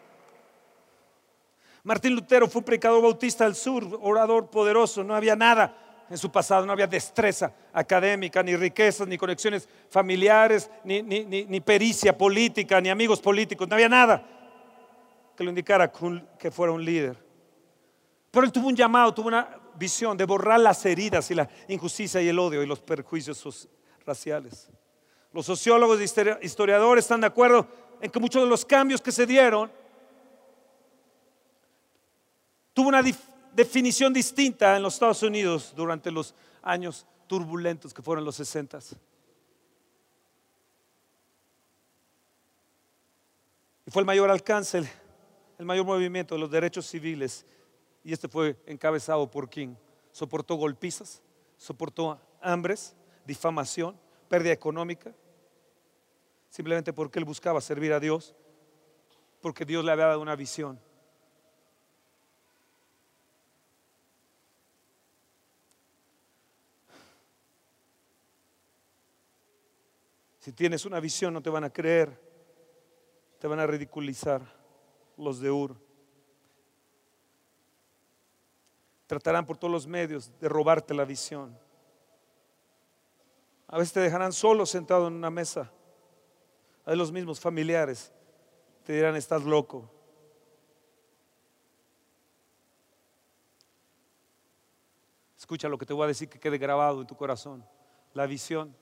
Martín Lutero fue un predicador bautista del sur, orador poderoso, no había nada en su pasado, no había destreza académica, ni riquezas, ni conexiones familiares, ni, pericia política, ni amigos políticos, no había nada que lo indicara que fuera un líder. Pero él tuvo un llamado, tuvo una visión de borrar las heridas y la injusticia y el odio y los perjuicios raciales. Los sociólogos y historiadores están de acuerdo en que muchos de los cambios que se dieron tuvo una definición distinta en los Estados Unidos durante los años turbulentos que fueron los 60. Y fue el mayor alcance, el, mayor movimiento de los derechos civiles. Y este fue encabezado por King. Soportó golpizas, soportó hambres, difamación, pérdida económica, simplemente porque él buscaba servir a Dios, porque Dios le había dado una visión. Si tienes una visión no te van a creer, te van a ridiculizar los de Ur. Tratarán por todos los medios de robarte la visión. A veces te dejarán solo sentado en una mesa. A los mismos familiares te dirán, estás loco. Escucha lo que te voy a decir que quede grabado en tu corazón. La visión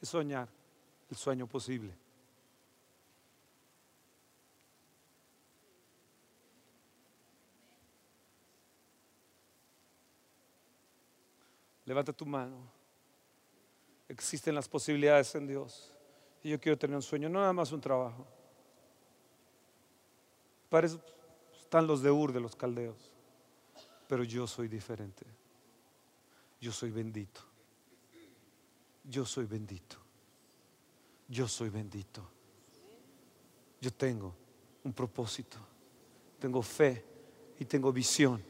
es soñar el sueño posible. Levanta tu mano. Existen las posibilidades en Dios. Y yo quiero tener un sueño, no nada más un trabajo. Para eso están los de Ur de los caldeos. Pero yo soy diferente. Yo soy bendito. Yo soy bendito yo soy bendito. Yo tengo un propósito, tengo fe y tengo visión.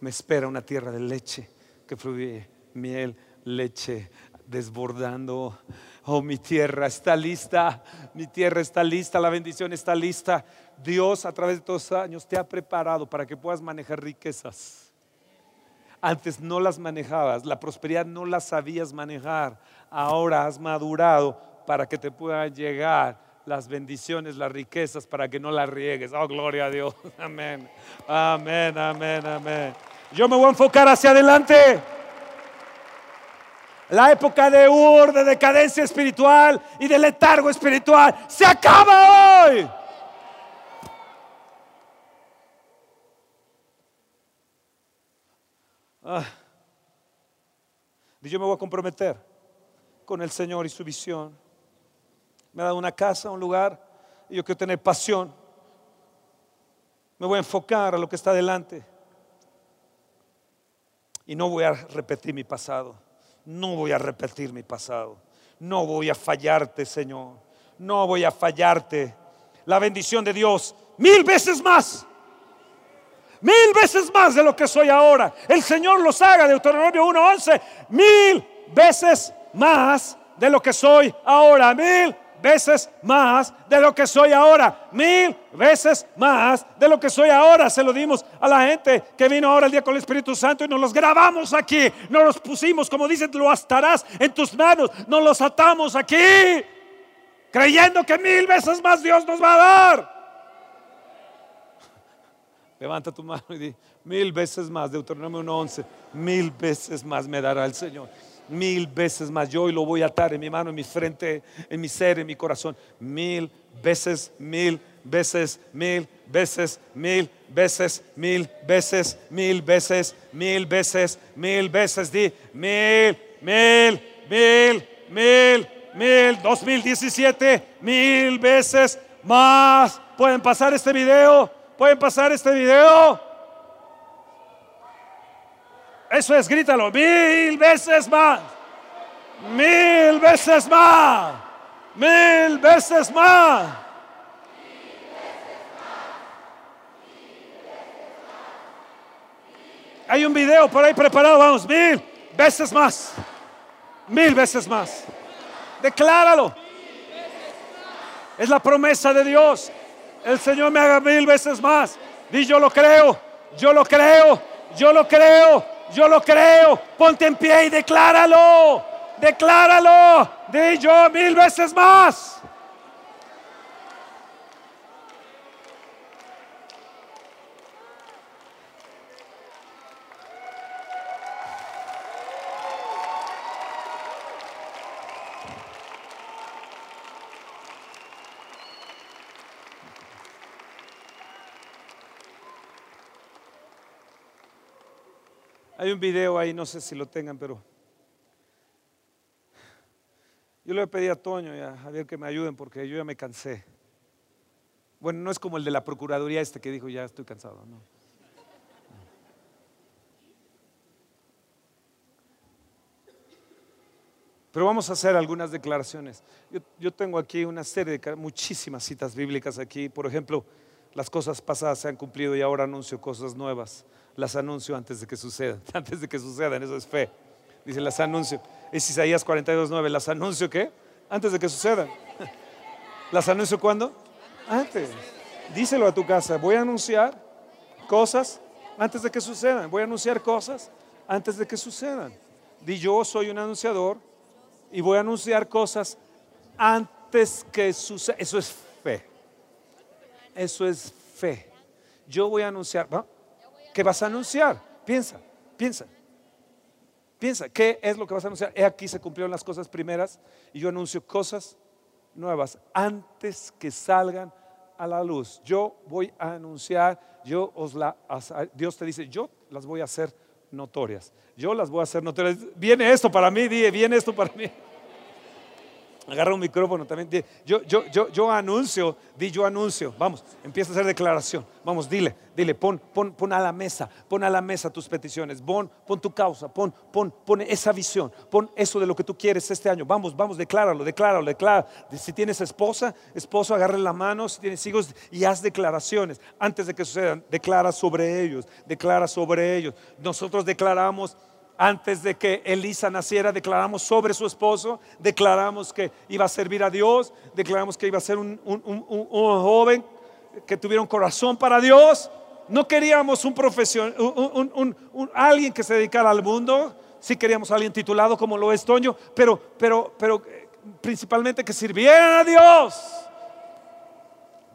Me espera una tierra de leche que fluye miel, leche desbordando. Oh, mi tierra está lista, mi tierra está lista, la bendición está lista. Dios a través de todos los años te ha preparado para que puedas manejar riquezas. Antes no las manejabas, la prosperidad no la sabías manejar. Ahora has madurado para que te puedan llegar las bendiciones, las riquezas, para que no las riegues. Oh, gloria a Dios. Amén. Amén, amén, amén. Yo me voy a enfocar hacia adelante. La época de Ur, de decadencia espiritual y de letargo espiritual se acaba hoy. Ah. Y yo me voy a comprometer con el Señor y su visión me ha dado una casa, un lugar, y yo quiero tener pasión. Me voy a enfocar a lo que está delante. Y no voy a repetir mi pasado. No voy a repetir mi pasado. No voy a fallarte, Señor. No voy a fallarte. La bendición de Dios, mil veces más. Mil veces más de lo que soy ahora. El Señor los haga, Deuteronomio 1.11. Mil veces más de lo que soy ahora. Mil veces más de lo que soy ahora. Mil veces más de lo que soy ahora. Se lo dimos a la gente que vino ahora el día con el Espíritu Santo y nos los grabamos aquí. Nos los pusimos, como dicen, lo atarás en tus manos. Nos los atamos aquí. Creyendo que mil veces más Dios nos va a dar. Levanta tu mano y di, mil veces más, Deuteronomio 1.11, mil veces más me dará el Señor mil veces más. Yo hoy lo voy a atar en mi mano, en mi frente, en mi ser, en mi corazón. Mil veces, mil veces, mil veces, mil veces, mil veces, mil veces, mil veces, mil veces. Di mil, mil, mil, mil, mil, 2017, mil veces más. Pueden pasar este video, pueden pasar este video. Eso es, grítalo, mil veces más. Mil veces más. Mil veces más. Hay un video por ahí preparado, vamos, mil veces más. Mil veces más. Decláralo. Es la promesa de Dios. El Señor me haga mil veces más. Y yo lo creo, yo lo creo, yo lo creo. Yo lo creo. Ponte en pie y decláralo. Decláralo. Di yo mil veces más. Hay un video ahí, no sé si lo tengan, pero yo le pedí a Toño y a Javier que me ayuden porque yo ya me cansé. Bueno, no es como el de la Procuraduría este que dijo, ya estoy cansado. No. Pero vamos a hacer algunas declaraciones. Yo, yo, tengo aquí una serie de muchísimas citas bíblicas aquí. Por ejemplo, las cosas pasadas se han cumplido y ahora anuncio cosas nuevas las anuncio antes de que sucedan. Antes de que sucedan, eso es fe. Dice, las anuncio. Es Isaías 42.9, las anuncio qué? Antes de que sucedan. ¿Las anuncio cuándo? Antes. Díselo a tu casa, voy a anunciar cosas antes de que sucedan. Voy a anunciar cosas antes de que sucedan. Di yo soy un anunciador y voy a anunciar cosas antes que sucedan. Eso es fe. Eso es fe. Yo voy a anunciar, ¿Qué vas a anunciar? Piensa, piensa. Piensa, ¿qué es lo que vas a anunciar? He aquí se cumplieron las cosas primeras y yo anuncio cosas nuevas antes que salgan a la luz. Yo voy a anunciar, yo os la, Dios te dice, yo las voy a hacer notorias. Yo las voy a hacer notorias. Viene esto para mí, dije, viene esto para mí. Agarra un micrófono también. Yo, yo, yo, yo anuncio, di yo anuncio. Vamos, empieza a hacer declaración. Vamos, dile, dile, pon, pon, pon a la mesa, pon a la mesa tus peticiones, pon, pon tu causa, pon, pon, pon esa visión, pon eso de lo que tú quieres este año. Vamos, vamos, decláralo, decláralo, decláralo. Si tienes esposa, esposo, agarre la mano. Si tienes hijos, y haz declaraciones. Antes de que sucedan, declara sobre ellos, declara sobre ellos. Nosotros declaramos antes de que Elisa naciera, declaramos sobre su esposo, declaramos que iba a servir a Dios, declaramos que iba a ser un, joven que tuviera un corazón para Dios. No queríamos un profesión, un, alguien que se dedicara al mundo, sí queríamos alguien titulado como lo es Toño, pero, pero, pero eh, principalmente que sirviera a Dios.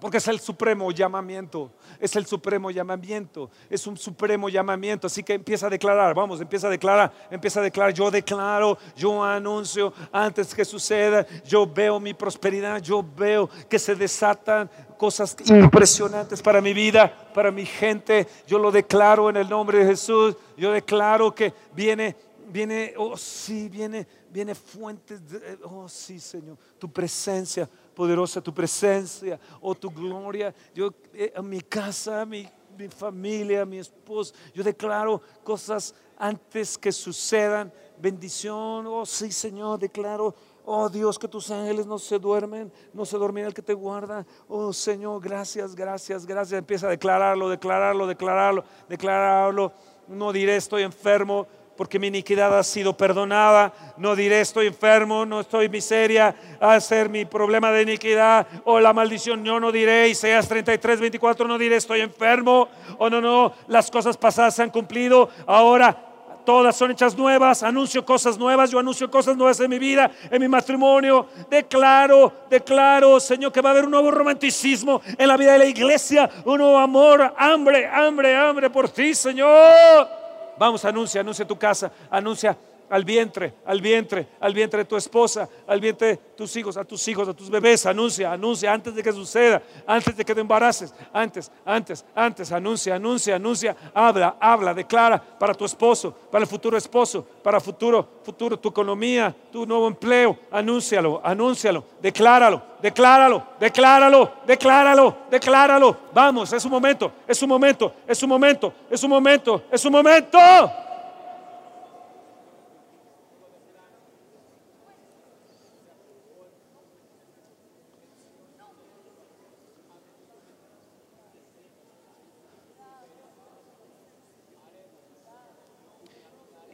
Porque es el supremo llamamiento, es el supremo llamamiento, es un supremo llamamiento. Así que empieza a declarar, vamos, empieza a declarar, empieza a declarar, yo declaro, yo anuncio antes que suceda, yo veo mi prosperidad, yo veo que se desatan cosas impresionantes para mi vida, para mi gente. Yo lo declaro en el nombre de Jesús, yo declaro que viene viene, oh sí, viene, viene fuentes, de, oh sí, Señor, tu presencia poderosa tu presencia, oh tu gloria. Yo, eh, mi casa, mi, mi familia, mi esposo, yo declaro cosas antes que sucedan. Bendición, oh sí Señor, declaro Oh Dios, que tus ángeles no se duermen, no se dormirá el que te guarda. Oh Señor, gracias, gracias, gracias. Empieza a declararlo, declararlo, declararlo, declararlo. No diré estoy enfermo porque mi iniquidad ha sido perdonada. No diré estoy enfermo, no estoy miseria, a ser mi problema de iniquidad o la maldición. Yo no diré, Isaías 33, 24, no diré estoy enfermo. O oh, no, no, las cosas pasadas se han cumplido. Ahora todas son hechas nuevas, anuncio cosas nuevas, yo anuncio cosas nuevas en mi vida, en mi matrimonio, declaro, declaro, Señor, que va a haber un nuevo romanticismo en la vida de la iglesia, un nuevo amor, hambre, hambre, hambre por ti, Señor. Vamos, anuncia, anuncia tu casa, anuncia al vientre, al vientre, al vientre de tu esposa, al vientre de tus hijos, a tus hijos, a tus bebés. Anuncia, anuncia antes de que suceda, antes de que te embaraces, antes, antes, antes. Anuncia, anuncia, anuncia. Habla, habla, declara para tu esposo, para el futuro esposo, para futuro, futuro, tu economía, tu nuevo empleo. Anúncialo, anúncialo, decláralo, decláralo, decláralo, decláralo, decláralo. Vamos, es un momento, es un momento, es un momento, es un momento, es un momento.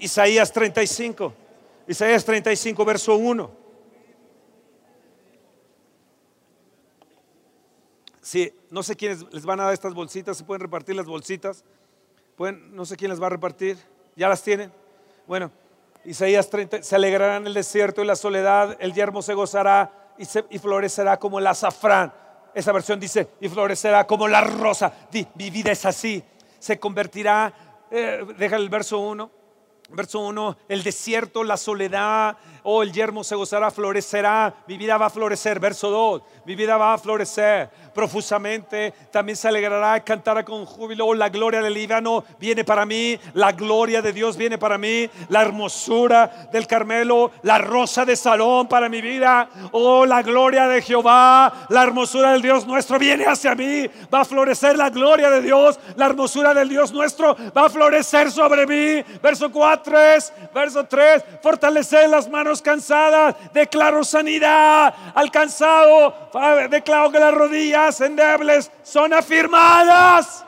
Isaías 35, Isaías 35, verso 1. Sí, no sé quiénes les van a dar estas bolsitas, se pueden repartir las bolsitas. Pueden, no sé quién les va a repartir. ¿Ya las tienen? Bueno, Isaías 30, se alegrará en el desierto y la soledad, el yermo se gozará y, florecerá como el azafrán. Esa versión dice, y florecerá como la rosa. vida es así. Se convertirá, eh, deja el verso 1, Verso 1, el desierto, la soledad, oh, el yermo se gozará, florecerá, mi vida va a florecer. Verso 2, mi vida va a florecer profusamente, también se alegrará cantará con júbilo, oh, la gloria del Líbano viene para mí, la gloria de Dios viene para mí, la hermosura del Carmelo, la rosa de Salón para mi vida, oh, la gloria de Jehová, la hermosura del Dios nuestro viene hacia mí, va a florecer la gloria de Dios, la hermosura del Dios nuestro va a florecer sobre mí. Verso 4, verso 3, fortalecer las manos cansadas, declaro sanidad al cansado, declaro que las rodillas endebles son afirmadas.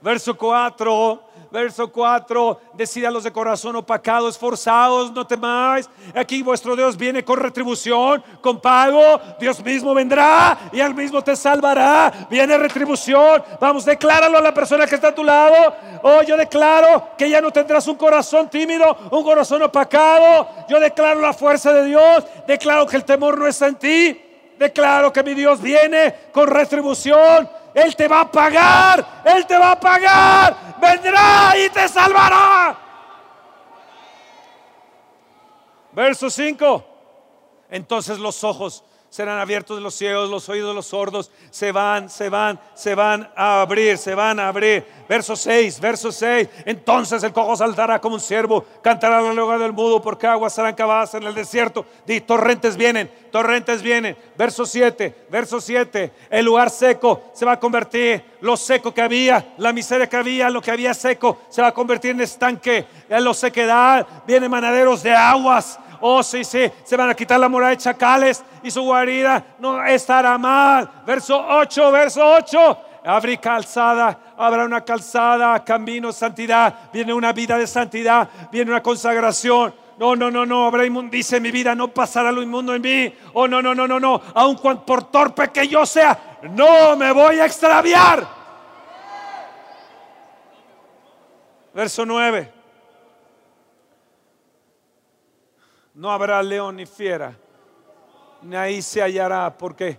Verso 4, verso 4, decida los de corazón opacado, esforzados, no temáis. Aquí vuestro Dios viene con retribución, con pago. Dios mismo vendrá y él mismo te salvará. Viene retribución. Vamos, decláralo a la persona que está a tu lado. Oh, yo declaro que ya no tendrás un corazón tímido, un corazón opacado. Yo declaro la fuerza de Dios. Declaro que el temor no está en ti. Declaro que mi Dios viene con retribución él te va a pagar, Él te va a pagar, vendrá y te salvará. Verso 5. Entonces los ojos serán abiertos los ciegos, los oídos de los sordos se van, se van, se van a abrir, se van a abrir. Verso 6, verso 6. Entonces el cojo saltará como un ciervo, cantará la lengua del mudo, porque aguas serán cavadas en el desierto. Di, torrentes vienen, torrentes vienen. Verso 7, verso 7. El lugar seco se va a convertir, lo seco que había, la miseria que había, lo que había seco, se va a convertir en estanque. En lo sequedad vienen manaderos de aguas Oh, sí, sí, se van a quitar la muralla de chacales y su guarida no estará mal. Verso 8, verso 8. Habrá calzada, habrá una calzada, camino, santidad. Viene una vida de santidad, viene una consagración. No, no, no, no, habrá inmundicia mi vida, no pasará lo inmundo en mí. Oh, no, no, no, no, no. Aun cuando por torpe que yo sea, no me voy a extraviar. Verso 9. No habrá león ni fiera, ni ahí se hallará. ¿Por qué?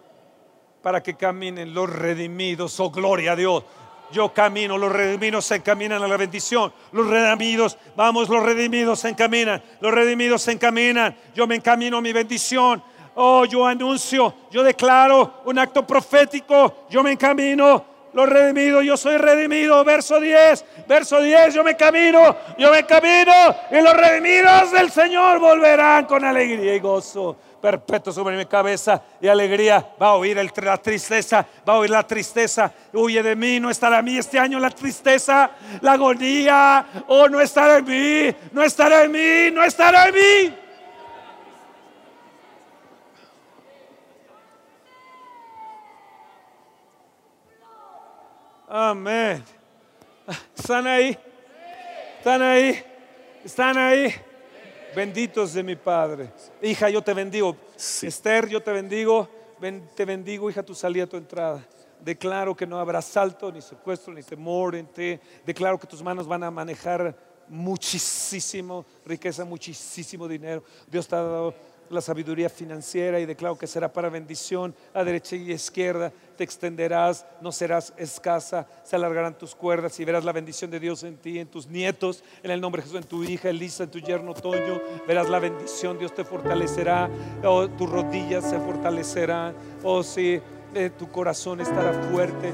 Para que caminen los redimidos. Oh, gloria a Dios. Yo camino, los redimidos se encaminan a la bendición. Los redimidos, vamos, los redimidos se encaminan. Los redimidos se encaminan. Yo me encamino a mi bendición. Oh, yo anuncio, yo declaro un acto profético. Yo me encamino los redimidos, yo soy redimido, verso 10, verso 10, yo me camino, yo me camino y los redimidos del Señor volverán con alegría y gozo. perpetuo sobre mi cabeza y alegría. Va a oír la tristeza, va a oír la tristeza. Huye de mí, no estará en mí este año la tristeza, la agonía. Oh, no estará en mí, no estará en mí, no estará en mí. Amén. ¿Están ahí? ¿Están ahí? ¿Están ahí? Benditos de mi Padre. Hija, yo te bendigo. Esther, yo te bendigo. te bendigo, hija, tu salida, tu entrada. Declaro que no habrá salto, ni secuestro, ni temor en ti. Declaro que tus manos van a manejar muchísimo riqueza, muchísimo dinero. Dios te ha dado la sabiduría financiera y declaro que será para bendición a derecha y izquierda. Te extenderás, no serás escasa, se alargarán tus cuerdas y verás la bendición de Dios en ti, en tus nietos, en el nombre de Jesús, en tu hija Elisa, en tu yerno Toño. Verás la bendición, Dios te fortalecerá, oh, tus rodillas se fortalecerán, oh sí, eh, tu corazón estará fuerte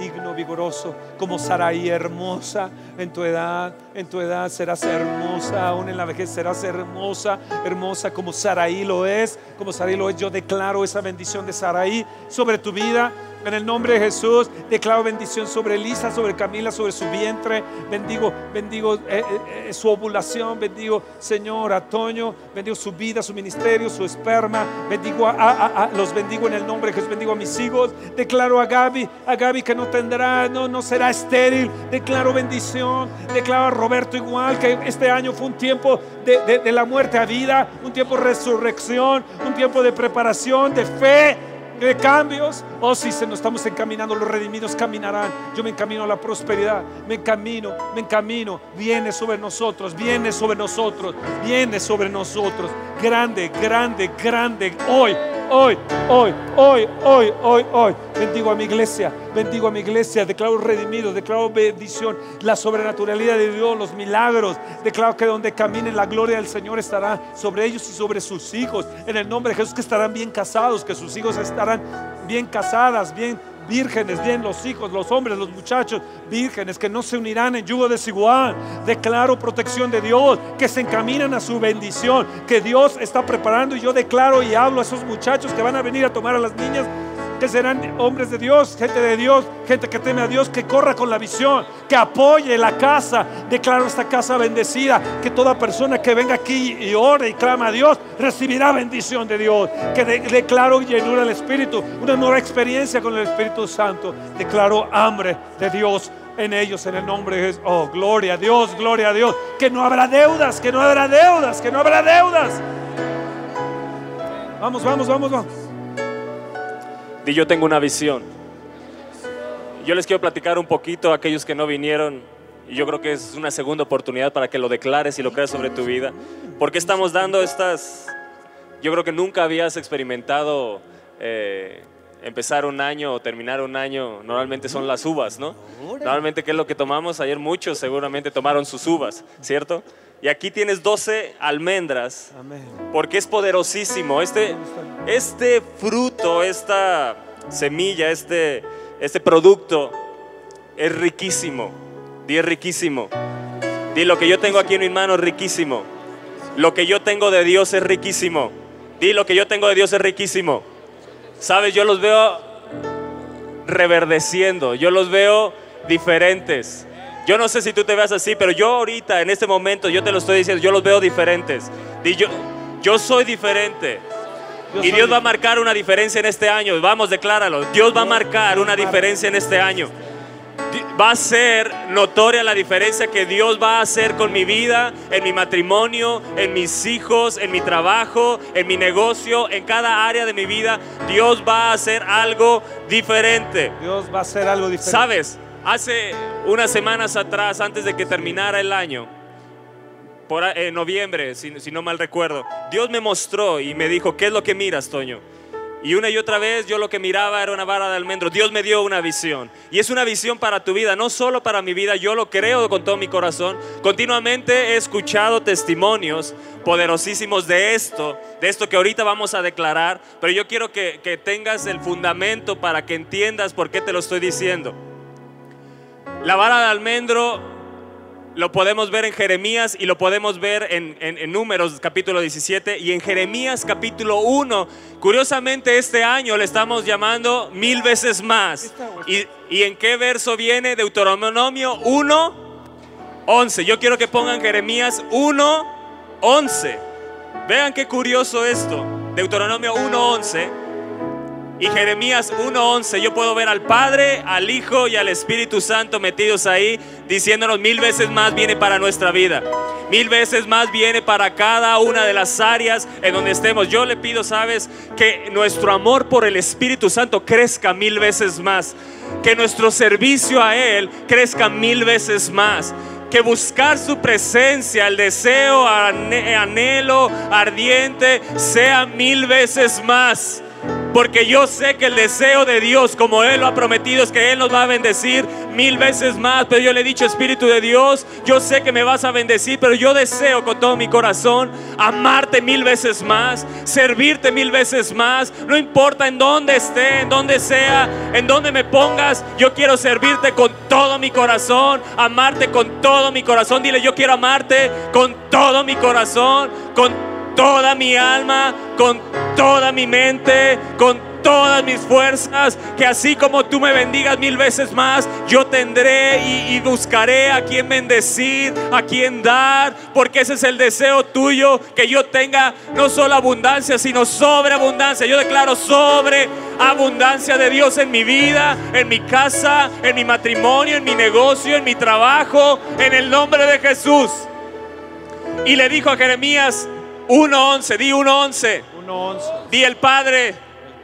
digno, vigoroso, como Saraí, hermosa en tu edad, en tu edad serás hermosa, aún en la vejez serás hermosa, hermosa como Saraí lo es, como Saraí lo es. Yo declaro esa bendición de Saraí sobre tu vida en el nombre de Jesús, declaro bendición sobre Elisa, sobre Camila, sobre su vientre. Bendigo, bendigo eh, eh, eh, su ovulación. Bendigo, Señor, a. Bendigo su vida, su ministerio, su esperma. Bendigo a, los bendigo en el nombre de Jesús. Bendigo a mis hijos. Declaro a Gaby, a Gaby que no tendrá, no, no será estéril. Declaro bendición. Declaro a Roberto igual que este año fue un tiempo de, de la muerte a vida, un tiempo de resurrección, un tiempo de preparación, de fe de cambios. Oh, si se nos estamos encaminando, los redimidos caminarán. Yo me encamino a la prosperidad, me encamino, me encamino. Viene sobre nosotros, viene sobre nosotros, viene sobre nosotros. Grande, grande, grande. Hoy hoy, hoy, hoy, hoy, hoy, hoy. Bendigo a mi iglesia, bendigo a mi iglesia, declaro redimido, declaro bendición, la sobrenaturalidad de Dios, los milagros. Declaro que donde caminen la gloria del Señor estará sobre ellos y sobre sus hijos. En el nombre de Jesús que estarán bien casados, que sus hijos estarán bien casadas, bien vírgenes, bien los hijos, los hombres, los muchachos, vírgenes que no se unirán en yugo desigual. Declaro protección de Dios, que se encaminan a su bendición, que Dios está preparando y yo declaro y hablo a esos muchachos que van a venir a tomar a las niñas que serán hombres de Dios, gente de Dios, gente que teme a Dios, que corra con la visión, que apoye la casa. Declaro esta casa bendecida, que toda persona que venga aquí y ore y clama a Dios, recibirá bendición de Dios. Que declaro llenura del Espíritu, una nueva experiencia con el Espíritu Santo. Declaro hambre de Dios en ellos en el nombre de Jesús. Oh, gloria a Dios, gloria a Dios. Que no habrá deudas, que no habrá deudas, que no habrá deudas. Vamos, vamos, vamos, vamos. Y yo tengo una visión. Yo les quiero platicar un poquito a aquellos que no vinieron. Y yo creo que es una segunda oportunidad para que lo declares y lo creas sobre tu vida. Porque estamos dando estas... Yo creo que nunca habías experimentado eh, empezar un año o terminar un año. Normalmente son las uvas, ¿no? Normalmente, ¿qué es lo que tomamos? Ayer muchos seguramente tomaron sus uvas, ¿cierto? Y aquí tienes 12 almendras. Porque es poderosísimo. Este, este fruto, esta semilla, este, este producto es riquísimo. Di es riquísimo. Di lo que yo tengo aquí en mi mano es riquísimo. Lo que yo tengo de Dios es riquísimo. Di lo que yo tengo de Dios es riquísimo. Sabes, yo los veo reverdeciendo. Yo los veo diferentes. Yo no sé si tú te veas así, pero yo ahorita, en este momento, yo te lo estoy diciendo, yo los veo diferentes. Y yo, yo soy diferente. y Dios va a marcar una diferencia en este año. Vamos, decláralo. Dios va a marcar una diferencia en este año. Va a ser notoria la diferencia que Dios va a hacer con mi vida, en mi matrimonio, en mis hijos, en mi trabajo, en mi negocio, en cada área de mi vida. Dios va a hacer algo diferente. Dios va a hacer algo diferente. ¿Sabes? Hace unas semanas atrás, antes de que terminara el año, por, en noviembre, si, no mal recuerdo, Dios me mostró y me dijo, ¿qué es lo que miras, Toño? Y una y otra vez yo lo que miraba era una vara de almendro. Dios me dio una visión. Y es una visión para tu vida, no solo para mi vida. Yo lo creo con todo mi corazón. Continuamente he escuchado testimonios poderosísimos de esto, de esto que ahorita vamos a declarar. Pero yo quiero que, que tengas el fundamento para que entiendas por qué te lo estoy diciendo. La vara de almendro lo podemos ver en Jeremías y lo podemos ver en, Números capítulo 17 y en Jeremías capítulo 1. Curiosamente este año le estamos llamando mil veces más. ¿Y, y en qué verso viene? Deuteronomio 1, 11. Yo quiero que pongan Jeremías 1, 11. Vean qué curioso esto. Deuteronomio 1, 11. Y Jeremías 1:11, yo puedo ver al Padre, al Hijo y al Espíritu Santo metidos ahí, diciéndonos mil veces más viene para nuestra vida. Mil veces más viene para cada una de las áreas en donde estemos. Yo le pido, sabes, que nuestro amor por el Espíritu Santo crezca mil veces más. Que nuestro servicio a Él crezca mil veces más que buscar su presencia, el deseo, anhelo ardiente, sea mil veces más. Porque yo sé que el deseo de Dios, como Él lo ha prometido, es que Él nos va a bendecir mil veces más. Pero yo le he dicho, Espíritu de Dios, yo sé que me vas a bendecir, pero yo deseo con todo mi corazón amarte mil veces más, servirte mil veces más. No importa en dónde esté, en dónde sea, en dónde me pongas, yo quiero servirte con todo mi corazón, amarte con todo mi corazón. Dile, yo quiero amarte con todo mi corazón, con toda mi alma, con toda mi mente, con todas mis fuerzas, que así como tú me bendigas mil veces más, yo tendré y, buscaré a quien bendecir, a quien dar, porque ese es el deseo tuyo, que yo tenga no solo abundancia, sino sobreabundancia. Yo declaro sobre abundancia de Dios en mi vida, en mi casa, en mi matrimonio, en mi negocio, en mi trabajo, en el nombre de Jesús. Y le dijo a Jeremías 1.11, di 1.11, 1.11. di el Padre, El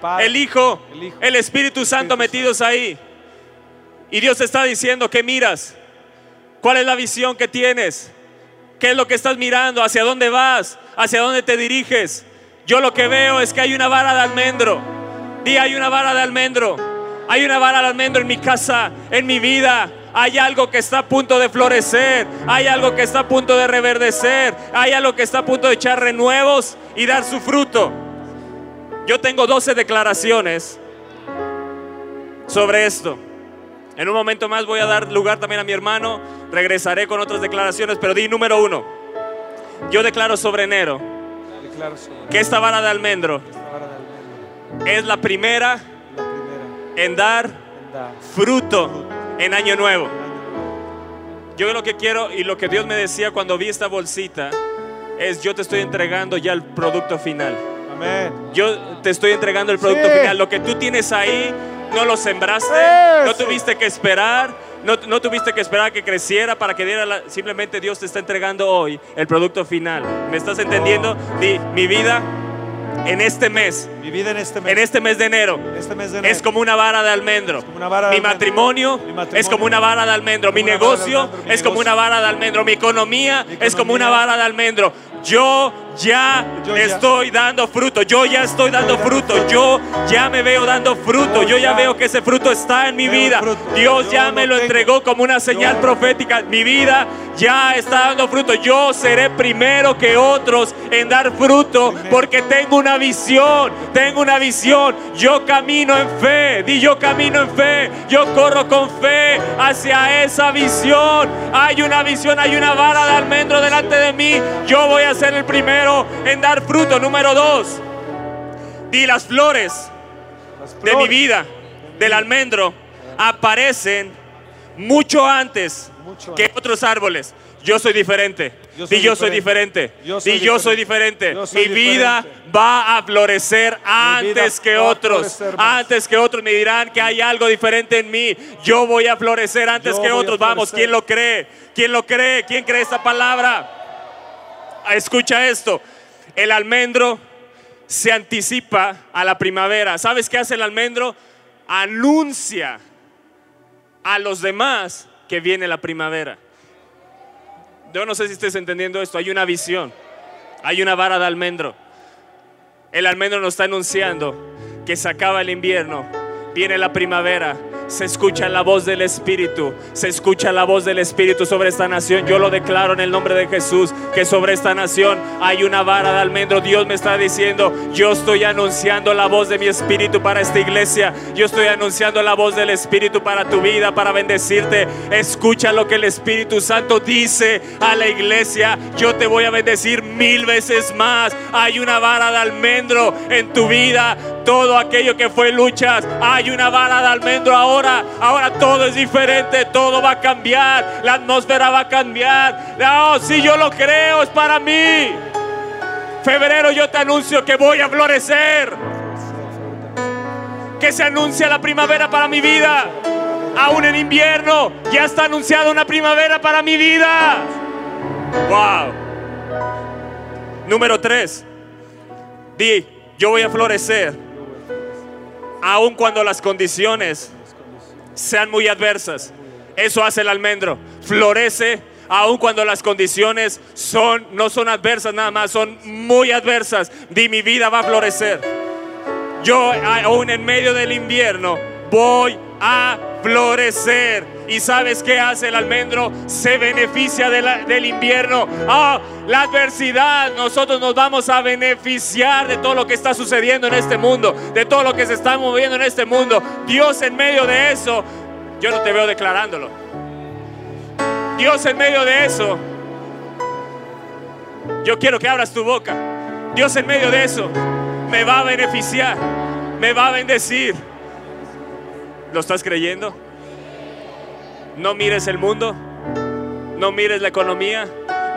Padre, el Hijo, el Hijo, el Espíritu Santo Espíritu metidos ahí. Y Dios te está diciendo que miras. ¿Cuál es la visión que tienes? ¿Qué es lo que estás mirando? ¿Hacia dónde vas? ¿Hacia dónde te diriges? Yo lo que veo es que hay una vara de almendro. Di, hay una vara de almendro. Hay una vara de almendro en mi casa, en mi vida. Hay algo que está a punto de florecer. Hay algo que está a punto de reverdecer. Hay algo que está a punto de echar renuevos y dar su fruto. Yo tengo 12 declaraciones sobre esto. En un momento más voy a dar lugar también a mi hermano. Regresaré con otras declaraciones, pero di número uno. Yo declaro sobre enero que esta vara de almendro es la primera en dar fruto en año nuevo. Yo lo que quiero y lo que Dios me decía cuando vi esta bolsita es yo te estoy entregando ya el producto final. Amén. Yo te estoy entregando el producto Sí. final. Lo que tú tienes ahí, no lo sembraste, no tuviste que esperar, no, no tuviste que esperar a que creciera para que diera la- Simplemente Dios te está entregando hoy el producto final. ¿Me estás entendiendo? Di, mi vida en este mes, Mi vida en este mes, en este mes de enero, este mes de enero, es como una vara de almendro. vara de Mi almendro. matrimonio, Mi matrimonio es como una vara de almendro. Mi de negocio almendro. Mi es como una vara de almendro. Mi economía, Mi es como una economía. vara de almendro. Yo ya Yo ya. estoy dando fruto. Yo ya estoy dando fruto. Yo ya me veo dando fruto. Yo ya veo que ese fruto está en mi vida. Dios ya me lo entregó como una señal profética. Mi vida ya está dando fruto. Yo seré primero que otros en dar fruto porque tengo una visión. Tengo una visión. Yo camino en fe. Di yo camino en fe. Yo corro con fe hacia esa visión. Hay una visión, hay una vara de almendro delante de mí. Yo voy a ser el primero en dar fruto. Número dos. Di las flores Las de mi vida, del almendro, aparecen mucho antes Mucho que antes. otros árboles. Yo soy diferente. Yo yo soy diferente. Yo soy Di yo soy diferente. diferente. Yo soy Mi vida va a florecer antes que otros. Antes que otros me dirán que hay algo diferente en mí. Yo voy a florecer antes Yo que otros. Vamos. ¿quién lo cree? ¿Quién lo cree? ¿Quién cree esta palabra? Escucha esto. El almendro se anticipa a la primavera. ¿Sabes qué hace el almendro? Anuncia a los demás que viene la primavera. Yo no sé si estés entendiendo esto. Hay una visión. Hay una vara de almendro. El almendro nos está anunciando que se acaba el invierno, viene la primavera, Se escucha la voz del Espíritu. Se escucha la voz del Espíritu sobre esta nación. Yo lo declaro en el nombre de Jesús que sobre esta nación hay una vara de almendro. Dios me está diciendo, yo estoy anunciando la voz de mi Espíritu para esta iglesia. Yo estoy anunciando la voz del Espíritu para tu vida, para bendecirte. Escucha lo que el Espíritu Santo dice a la iglesia. Yo te voy a bendecir mil veces más. Hay una vara de almendro en tu vida. Todo aquello que fue luchas, hay una vara de almendro ahora. Ahora todo es diferente, todo va a cambiar. La atmósfera va a cambiar. No, si yo lo creo, es para mí. Febrero yo te anuncio que voy a florecer. Que se anuncia la primavera para mi vida. Aún en invierno ya está anunciada una primavera para mi vida. Wow. Número 3. Di, yo voy a florecer aun cuando las condiciones sean muy adversas. Eso hace el almendro. Florece aun cuando las condiciones son no son adversas nada más, son muy adversas. Di mi vida va a florecer. Yo aún en medio del invierno voy a florecer. ¿Y sabes qué hace el almendro? Se beneficia del invierno. Ah, la adversidad, nosotros nos vamos a beneficiar de todo lo que está sucediendo en este mundo, de todo lo que se está moviendo en este mundo. Dios en medio de eso, yo no te veo declarándolo. Dios en medio de eso, yo quiero que abras tu boca. Dios en medio de eso me va a beneficiar, me va a bendecir. ¿Lo estás creyendo? No mires el mundo, no mires la economía,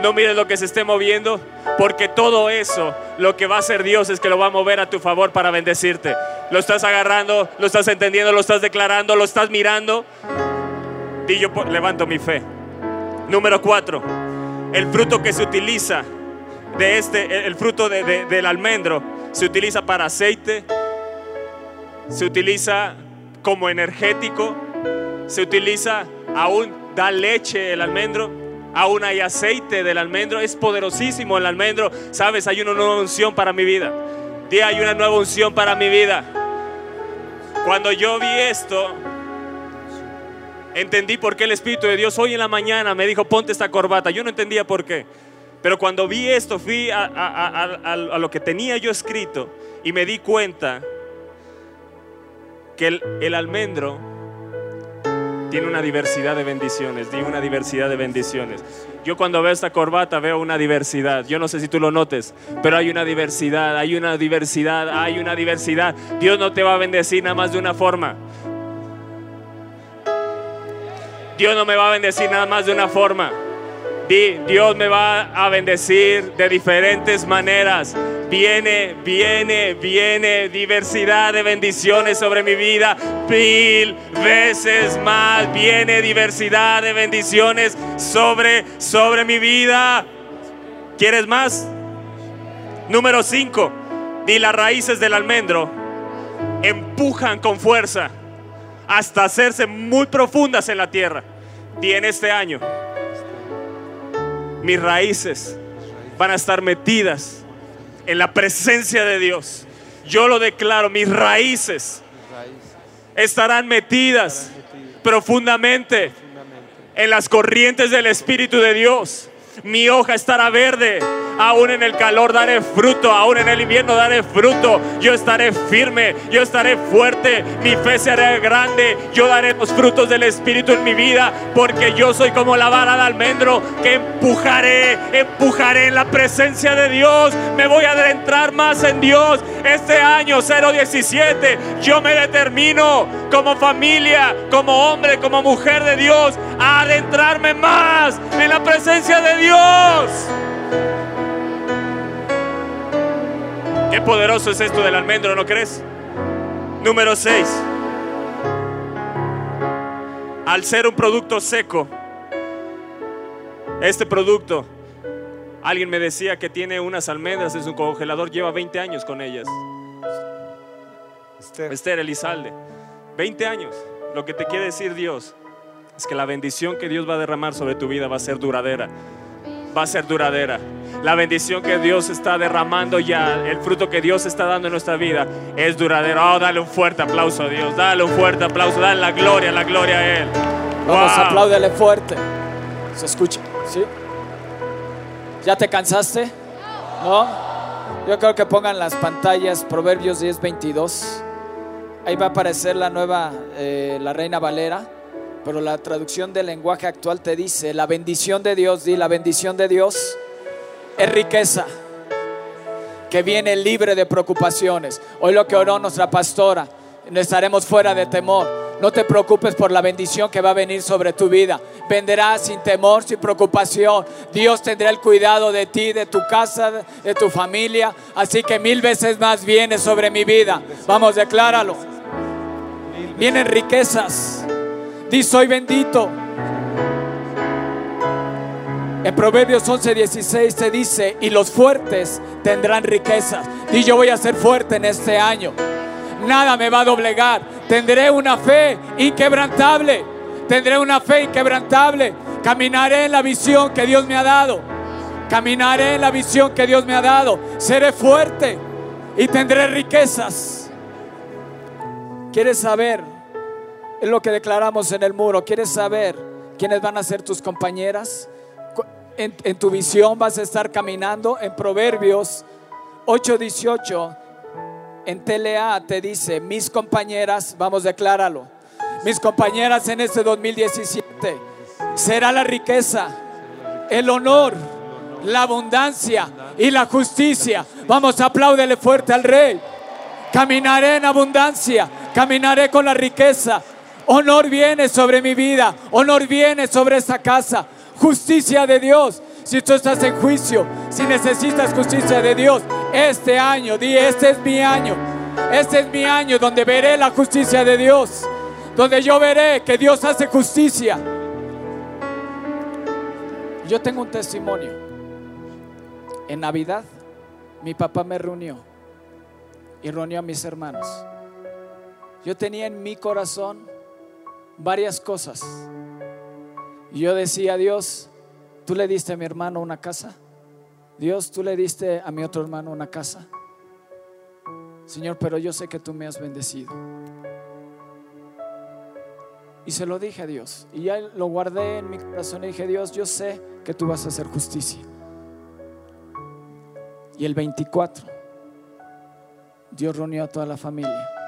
no mires lo que se esté moviendo, porque todo eso lo que va a hacer Dios es que lo va a mover a tu favor para bendecirte. Lo estás agarrando, lo estás entendiendo, lo estás declarando, lo estás mirando. Y yo levanto mi fe. Número cuatro, el fruto que se utiliza de este, el fruto del almendro, se utiliza para aceite, se utiliza como energético, se utiliza aún da leche el almendro, aún hay aceite del almendro, es poderosísimo el almendro. Sabes, hay una nueva unción para mi vida. Día hay una nueva unción para mi vida. Cuando yo vi esto, entendí por qué el Espíritu de Dios hoy en la mañana me dijo, ponte esta corbata. Yo no entendía por qué. Pero cuando vi esto, fui a, lo que tenía yo escrito y me di cuenta que el, almendro tiene una diversidad de bendiciones, tiene una diversidad de bendiciones. Yo cuando veo esta corbata veo una diversidad. Yo no sé si tú lo notes, pero hay una diversidad, hay una diversidad, hay una diversidad. Dios no te va a bendecir nada más de una forma. Dios no me va a bendecir nada más de una forma. Dios me va a bendecir de diferentes maneras. Viene, viene, viene diversidad de bendiciones sobre mi vida. Mil veces más viene diversidad de bendiciones sobre, sobre mi vida. ¿Quieres más? Número 5. Di las raíces del almendro empujan con fuerza hasta hacerse muy profundas en la tierra. Di en este año mis raíces van a estar metidas en la presencia de Dios. Yo lo declaro, mis raíces estarán metidas profundamente en las corrientes del Espíritu de Dios. Mi hoja estará verde Aún en el calor daré fruto, aún en el invierno daré fruto. Yo estaré firme, yo estaré fuerte, mi fe será grande. Yo daré los frutos del Espíritu en mi vida, porque yo soy como la vara de almendro que empujaré, empujaré en la presencia de Dios. Me voy a adentrar más en Dios. Este año 017, yo me determino como familia, como hombre, como mujer de Dios, a adentrarme más en la presencia de Dios. Qué poderoso es esto del almendro, ¿no crees? Número 6. Al ser un producto seco, este producto, alguien me decía que tiene unas almendras en su congelador, lleva 20 años con ellas. Esther, Esther Elizalde, 20 años. Lo que te quiere decir Dios es que la bendición que Dios va a derramar sobre tu vida va a ser duradera. Va a ser duradera. La bendición que Dios está derramando ya, el fruto que Dios está dando en nuestra vida es duradero. Oh, dale un fuerte aplauso a Dios, dale un fuerte aplauso, dale la gloria, la gloria a Él. Vamos, Wow. apláudele fuerte. Se escucha, ¿sí? ¿Ya te cansaste? ¿No? Yo creo que pongan las pantallas Proverbios 10, 22. Ahí va a aparecer la nueva, eh, la Reina Valera, pero la traducción del lenguaje actual te dice, la bendición de Dios, di, la bendición de Dios es riqueza que viene libre de preocupaciones. Hoy lo que oró nuestra pastora, no estaremos fuera de temor. No te preocupes por la bendición que va a venir sobre tu vida. Vendrá sin temor, sin preocupación. Dios tendrá el cuidado de ti, de tu casa, de tu familia. Así que mil veces más viene sobre mi vida. Vamos, decláralo. Vienen riquezas. Di, soy bendito. En Proverbios 11, 16 se dice, y los fuertes tendrán riquezas. Y yo voy a ser fuerte en este año. Nada me va a doblegar. Tendré una fe inquebrantable. Tendré una fe inquebrantable. Caminaré en la visión que Dios me ha dado. Caminaré en la visión que Dios me ha dado. Seré fuerte y tendré riquezas. ¿Quieres saber? Es lo que declaramos en el muro. ¿Quieres saber quiénes van a ser tus compañeras? En tu visión vas a estar caminando en Proverbios 8:18. En TLA te dice, mis compañeras, vamos, decláralo. Mis compañeras en este 2017 será la riqueza, el honor, la abundancia y la justicia. Vamos, apláudele fuerte al rey. Caminaré en abundancia, caminaré con la riqueza. Honor viene sobre mi vida, honor viene sobre esta casa. Justicia de Dios. Si tú estás en juicio, si necesitas justicia de Dios, este año, di, este es mi año. Este es mi año donde veré la justicia de Dios. Donde yo veré que Dios hace justicia. Yo tengo un testimonio. En Navidad, mi papá me reunió y reunió a mis hermanos. Yo tenía en mi corazón varias cosas. Y yo decía, Dios, tú le diste a mi hermano una casa. Dios, tú le diste a mi otro hermano una casa. Señor, pero yo sé que tú me has bendecido. Y se lo dije a Dios. Y ya lo guardé en mi corazón y dije, Dios, yo sé que tú vas a hacer justicia. Y el 24, Dios reunió a toda la familia.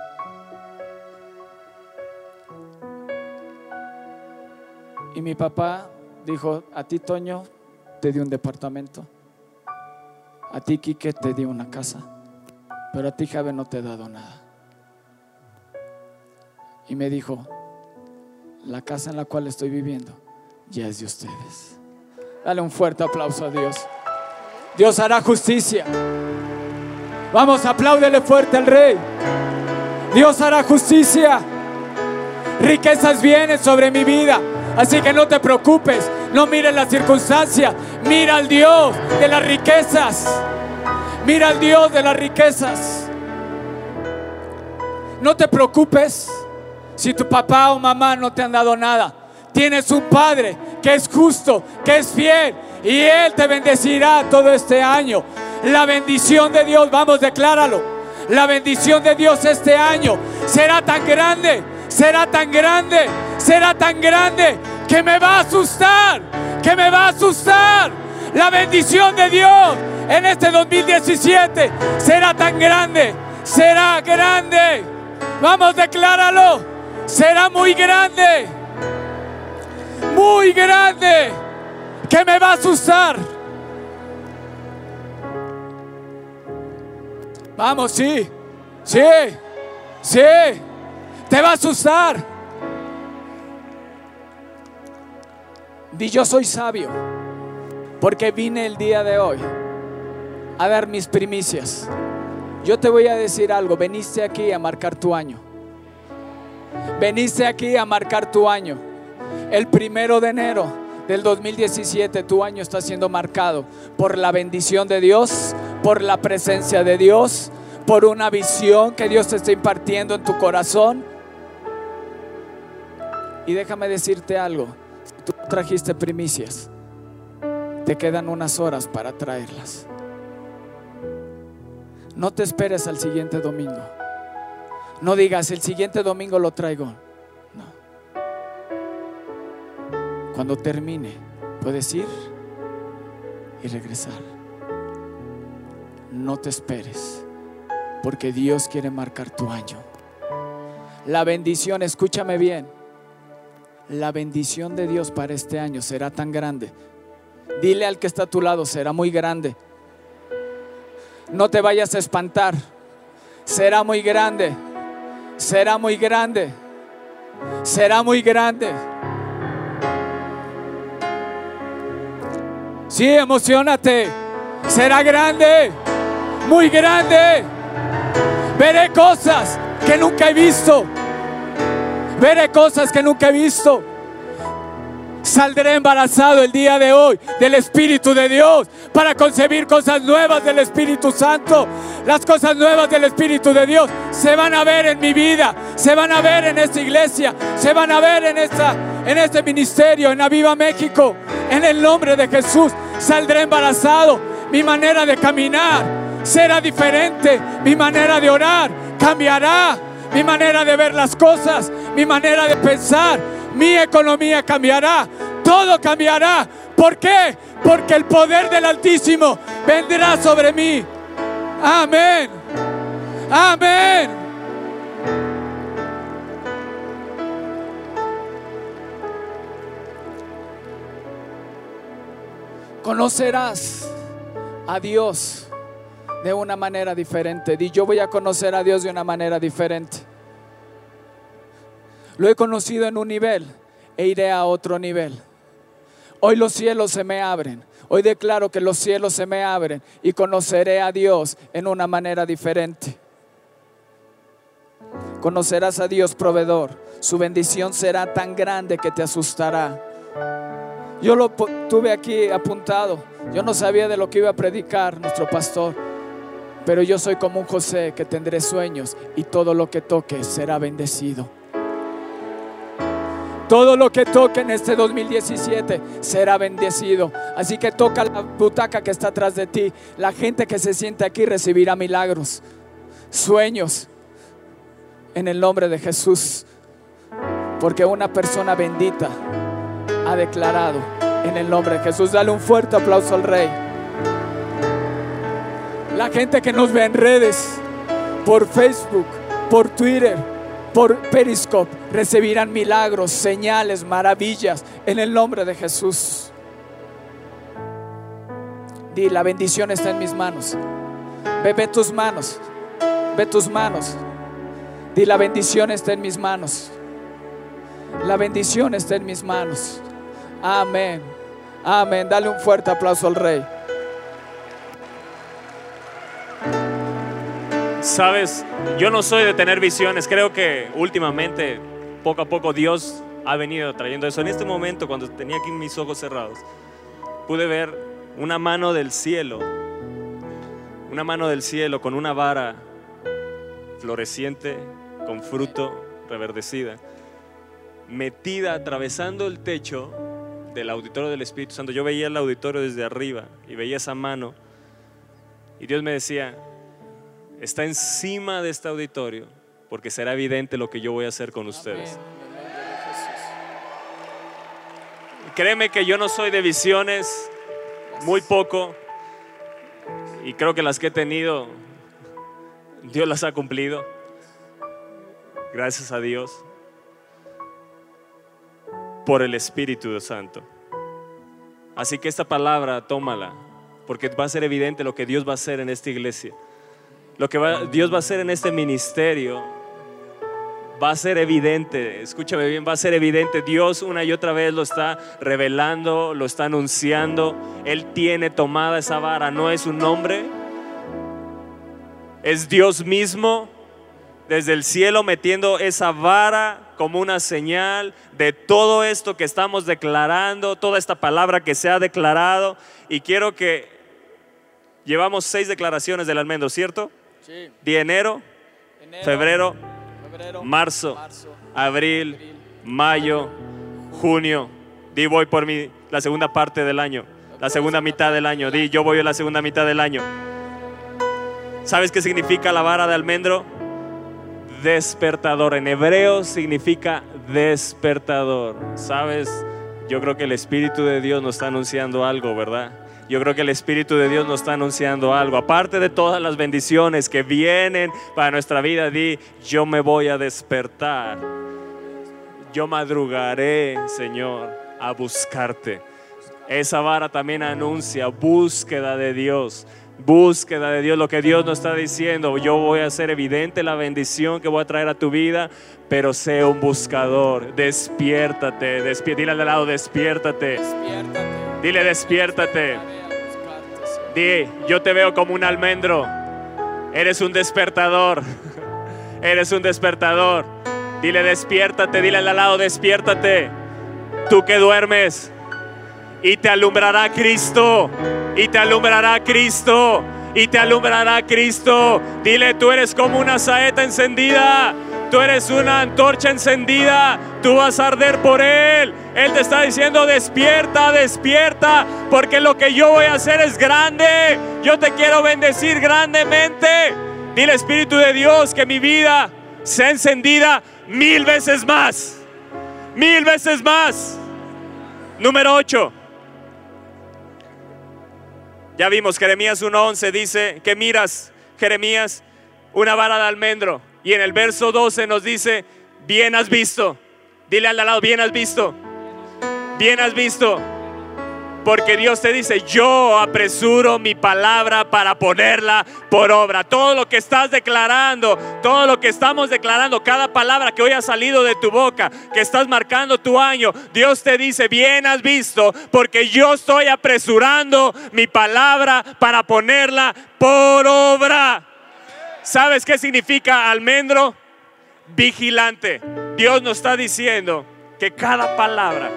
Y mi papá dijo, a ti Toño te di un departamento, a ti Quique te di una casa, pero a ti Jave no te he dado nada. Y me dijo, la casa en la cual estoy viviendo ya es de ustedes. Dale un fuerte aplauso a Dios. Dios hará justicia. Vamos, apláudele fuerte al rey. Dios hará justicia. Riquezas vienen sobre mi vida. Así que no te preocupes. No mires las circunstancias. Mira al Dios de las riquezas. Mira al Dios de las riquezas. No te preocupes si tu papá o mamá no te han dado nada. Tienes un padre que es justo, que es fiel. Y Él te bendecirá todo este año. La bendición de Dios, vamos, decláralo. La bendición de Dios este año será tan grande, será tan grande, será tan grande que me va a asustar, que me va a asustar. La bendición de Dios en este 2017 será tan grande, será grande. Vamos, decláralo. Será muy grande, muy grande, que me va a asustar. Vamos, sí, sí, sí, te va a asustar. Di yo soy sabio, porque vine el día de hoy a dar mis primicias. Yo te voy a decir algo, veniste aquí a marcar tu año. Veniste aquí a marcar tu año. El primero de enero del 2017 tu año está siendo marcado por la bendición de Dios, por la presencia de Dios, por una visión que Dios te está impartiendo en tu corazón. Y déjame decirte algo, tú trajiste primicias, Te quedan unas horas para traerlas. No te esperes al siguiente domingo. No digas, el siguiente domingo lo traigo. No. Cuando termine, puedes ir y regresar. No te esperes, porque Dios quiere marcar tu año. La bendición, escúchame bien, la bendición de Dios para este año será tan grande. Dile al que está a tu lado, será muy grande. No te vayas a espantar, será muy grande, será muy grande, será muy grande. Sí, emocionate, será grande, muy grande. Veré cosas que nunca he visto. Veré cosas que nunca he visto. Saldré embarazado el día de hoy del Espíritu de Dios para concebir cosas nuevas del Espíritu Santo. Las cosas nuevas del Espíritu de Dios se van a ver en mi vida, se van a ver en esta iglesia, se van a ver en, esta, en este ministerio, en Aviva México. En el nombre de Jesús saldré embarazado. Mi manera de caminar será diferente. Mi manera de orar cambiará. Mi manera de ver las cosas, mi manera de pensar, mi economía cambiará. Todo cambiará. ¿Por qué? Porque el poder del Altísimo vendrá sobre mí. Amén. Amén. Conocerás a Dios de una manera diferente. Di, yo voy a conocer a Dios de una manera diferente. Lo he conocido en un nivel e iré a otro nivel. Hoy los cielos se me abren. Hoy declaro que los cielos se me abren y conoceré a Dios en una manera diferente. Conocerás a Dios proveedor. Su bendición será tan grande que te asustará. Yo lo tuve aquí apuntado. Yo no sabía de lo que iba a predicar nuestro pastor. Pero yo soy como un José que tendré sueños y todo lo que toque será bendecido. Todo lo que toque en este 2017 será bendecido. Así que toca la butaca que está atrás de ti. La gente que se siente aquí recibirá milagros, sueños, en el nombre de Jesús. Porque una persona bendita ha declarado en el nombre de Jesús. Dale un fuerte aplauso al Rey. La gente que nos ve en redes, por Facebook, por Twitter, por Periscope, recibirán milagros, señales, maravillas en el nombre de Jesús. Di, la bendición está en mis manos. Ve, tus manos. Ve tus manos. Di, la bendición está en mis manos. La bendición está en mis manos. Amén. Amén. Dale un fuerte aplauso al Rey. Sabes, yo no soy de tener visiones, creo que últimamente, poco a poco, Dios ha venido trayendo eso. En este momento, cuando tenía aquí mis ojos cerrados, pude ver una mano del cielo, una mano del cielo con una vara floreciente, con fruto, reverdecida, metida, atravesando el techo del auditorio del Espíritu Santo. Yo veía el auditorio desde arriba y veía esa mano y Dios me decía, está encima de este auditorio porque será evidente lo que yo voy a hacer con ustedes. Créeme que yo no soy de visiones, muy poco, y creo que las que he tenido, Dios las ha cumplido. Gracias a Dios por el Espíritu Santo. Así que esta palabra, tómala, porque va a ser evidente lo que Dios va a hacer en esta iglesia. Lo que Dios va a hacer en este ministerio va a ser evidente, escúchame bien, va a ser evidente. Dios una y otra vez lo está revelando, lo está anunciando. Él tiene tomada esa vara, no es un nombre, es Dios mismo desde el cielo metiendo esa vara como una señal de todo esto que estamos declarando, toda esta palabra que se ha declarado. Y quiero que llevamos seis declaraciones del almendro, ¿cierto? Sí. De enero, Enero, febrero, febrero, marzo, marzo, abril, abril, mayo, junio. Di voy por mi, la segunda parte del año. La segunda mitad del año. Di, yo voy a la segunda mitad del año. ¿Sabes qué significa la vara de almendro? Despertador. En hebreo significa despertador. ¿Sabes? Yo creo que el Espíritu de Dios nos está anunciando algo, ¿verdad? Yo creo que el Espíritu de Dios nos está anunciando algo. Aparte de todas las bendiciones que vienen para nuestra vida, di, yo me voy a despertar. Yo madrugaré, Señor, a buscarte. Esa vara también anuncia búsqueda de Dios búsqueda de Dios, lo que Dios nos está diciendo. Yo voy a hacer evidente la bendición que voy a traer a tu vida, pero sé un buscador. Despiértate, dile al lado, despiértate. Despiértate. Dile, despiértate. Yo te veo como un almendro. Eres un despertador. Eres un despertador. Dile, despiértate. Dile al lado, despiértate. Tú que duermes. Y te alumbrará Cristo. Y te alumbrará Cristo. Y te alumbrará Cristo. Dile, tú eres como una saeta encendida. Tú eres una antorcha encendida. Tú vas a arder por Él. Él te está diciendo, despierta, despierta. Porque lo que yo voy a hacer es grande. Yo te quiero bendecir grandemente. Dile, Espíritu de Dios, que mi vida sea encendida mil veces más. Mil veces más. Número 8. Ya vimos, Jeremías 1.11 dice que miras, Jeremías, una vara de almendro. Y en el verso 12 nos dice, bien has visto. Dile al lado, bien has visto. Bien has visto. Porque Dios te dice, yo apresuro mi palabra para ponerla por obra. Todo lo que estás declarando, todo lo que estamos declarando, cada palabra que hoy ha salido de tu boca, que estás marcando tu año, Dios te dice, bien has visto, porque yo estoy apresurando mi palabra para ponerla por obra. ¿Sabes qué significa almendro? Vigilante. Dios nos está diciendo que cada palabra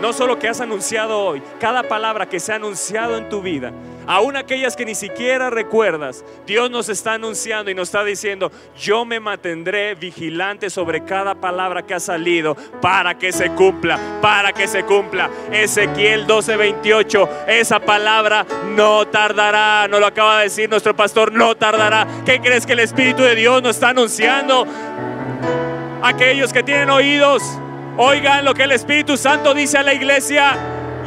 no solo que has anunciado hoy, cada palabra que se ha anunciado en tu vida, aún aquellas que ni siquiera recuerdas, Dios nos está anunciando y nos está diciendo, yo me mantendré vigilante sobre cada palabra que ha salido para que se cumpla, para que se cumpla. Ezequiel 12:28, esa palabra no tardará, no lo acaba de decir nuestro pastor, no tardará. ¿Qué crees que el Espíritu de Dios nos está anunciando? Aquellos que tienen oídos, Oigan lo que el Espíritu Santo dice a la iglesia.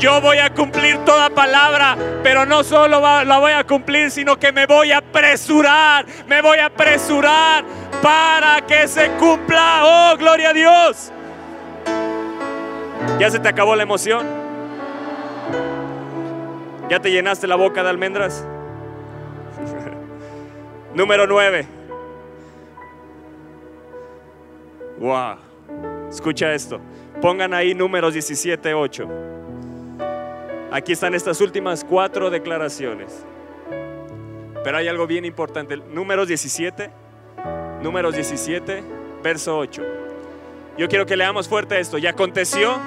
Yo voy a cumplir toda palabra, pero no solo la voy a cumplir, sino que me voy a apresurar, me voy a apresurar para que se cumpla. Oh, gloria a Dios. ¿Ya se te acabó la emoción? ¿Ya te llenaste la boca de almendras? Número 9. Wow. Escucha esto. Pongan ahí números 17, 8. Aquí están estas últimas cuatro declaraciones. Pero hay algo bien importante. Números 17, números 17, verso 8. Yo quiero que leamos fuerte esto. Y aconteció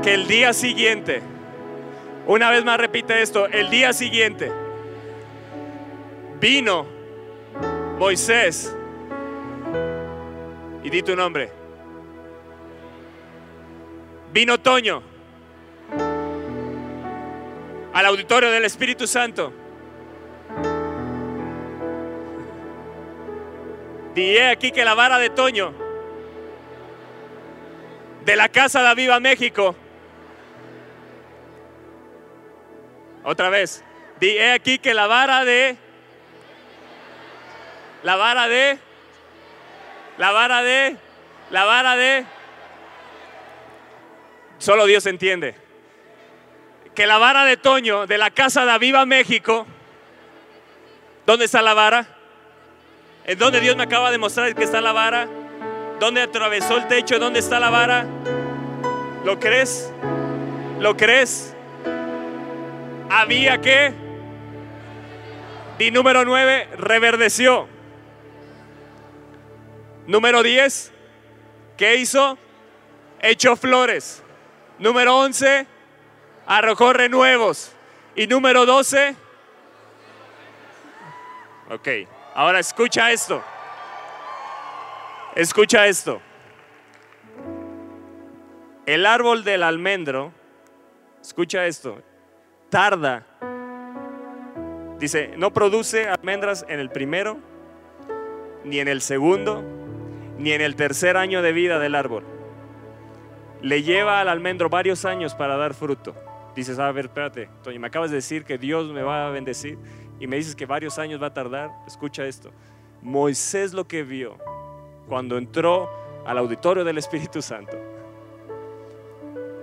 que el día siguiente, una vez más repite esto, el día siguiente, vino Moisés y di tu nombre. Vino Toño al auditorio del Espíritu Santo. Dije aquí que la vara de Toño de la casa de Aviva México. Otra vez. Dije aquí que la vara de la vara de la vara de, la vara de, solo Dios entiende. Que la vara de Toño de la casa de Aviva México, ¿dónde está la vara? ¿En dónde Dios me acaba de mostrar que está la vara? ¿Dónde atravesó el techo? ¿Dónde está la vara? ¿Lo crees? ¿Lo crees? Había que, número 9, reverdeció. Número 10, ¿qué hizo? Echó flores. Número 11, arrojó renuevos. Y número 12, ok, ahora escucha esto. Escucha esto. El árbol del almendro escucha esto, tarda. Dice, no produce almendras en el primero, ni en el segundo, ni en el tercer año de vida del árbol. Le lleva al almendro varios años para dar fruto. Dices, a ver, espérate, Toño, me acabas de decir que Dios me va a bendecir y me dices que varios años va a tardar. Escucha esto. Moisés lo que vio cuando entró al auditorio del Espíritu Santo,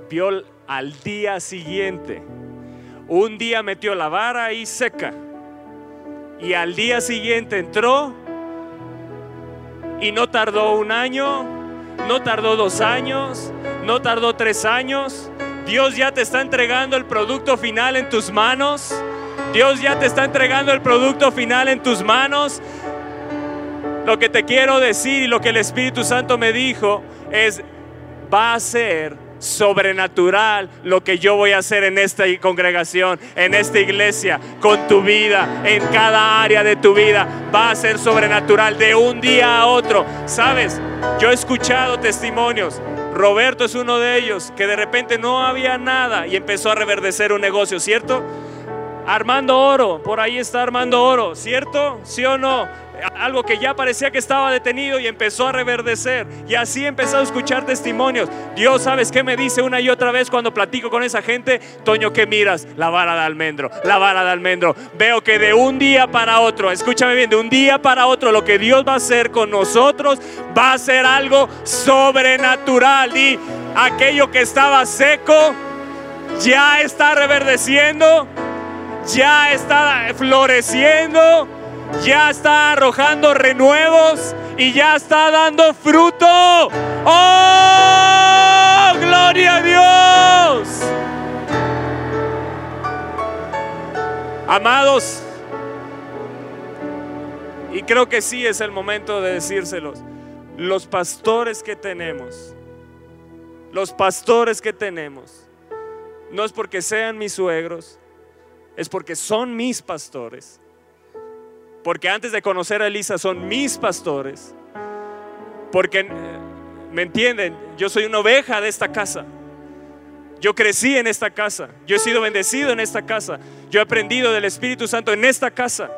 vio al día siguiente, un día metió la vara ahí seca y al día siguiente entró y no tardó un año, no tardó dos años, no tardó tres años. Dios ya te está entregando el producto final en tus manos. Dios ya te está entregando el producto final en tus manos. Lo que te quiero decir y lo que el Espíritu Santo me dijo es, va a ser sobrenatural lo que yo voy a hacer en esta congregación, en esta iglesia, con tu vida, en cada área de tu vida. Va a ser sobrenatural de un día a otro. Sabes, yo he escuchado testimonios. Roberto es uno de ellos, que de repente no había nada y empezó a reverdecer un negocio, ¿cierto? Armando Oro, por ahí está Armando Oro, ¿cierto? ¿Sí o no? Algo que ya parecía que estaba detenido y empezó a reverdecer. Y así empezó a escuchar testimonios. Dios, ¿sabes qué me dice una y otra vez cuando platico con esa gente? Toño, ¿qué miras? La vara de almendro, la vara de almendro. Veo que de un día para otro, escúchame bien, de un día para otro, lo que Dios va a hacer con nosotros va a ser algo sobrenatural. Y aquello que estaba seco ya está reverdeciendo, ya está floreciendo ya está arrojando renuevos y ya está dando fruto. ¡Oh! ¡Gloria a Dios! Amados, y creo que sí es el momento de decírselos, los pastores que tenemos, los pastores que tenemos, no es porque sean mis suegros, es porque son mis pastores porque antes de conocer a Elisa son mis pastores. Porque, eh, ¿me entienden? Yo soy una oveja de esta casa. Yo crecí en esta casa. Yo he sido bendecido en esta casa. Yo he aprendido del Espíritu Santo en esta casa.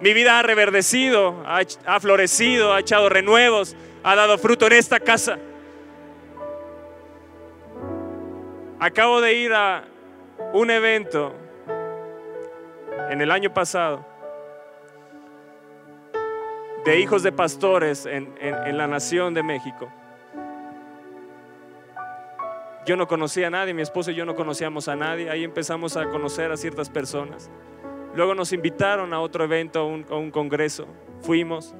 Mi vida ha reverdecido, ha, ha florecido, ha echado renuevos, ha dado fruto en esta casa. Acabo de ir a un evento en el año pasado de hijos de pastores en, la nación de México. Yo no conocía a nadie, mi esposo y yo no conocíamos a nadie, ahí empezamos a conocer a ciertas personas. Luego nos invitaron a otro evento, a un, congreso, fuimos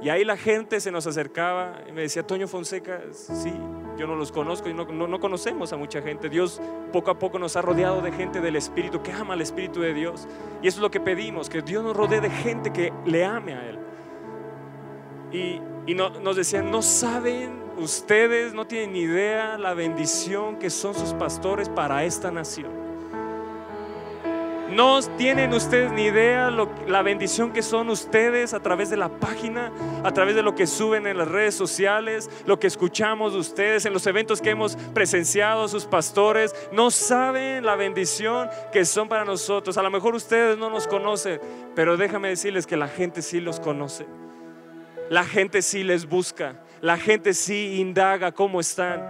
y ahí la gente se nos acercaba y me decía, Toño Fonseca, sí, yo no los conozco y no, no, conocemos a mucha gente. Dios poco a poco nos ha rodeado de gente del Espíritu que ama al Espíritu de Dios. Y eso es lo que pedimos, que Dios nos rodee de gente que le ame a Él. Y, nos decían, no saben ustedes, no tienen ni idea la bendición que son sus pastores para esta nación. No tienen ustedes ni idea la bendición que son ustedes a través de la página, a través de lo que suben en las redes sociales, lo que escuchamos de ustedes en los eventos que hemos presenciado, sus pastores. No saben la bendición que son para nosotros. A lo mejor ustedes no nos conocen, pero déjame decirles que la gente sí los conoce. La gente sí les busca, la gente sí indaga cómo están.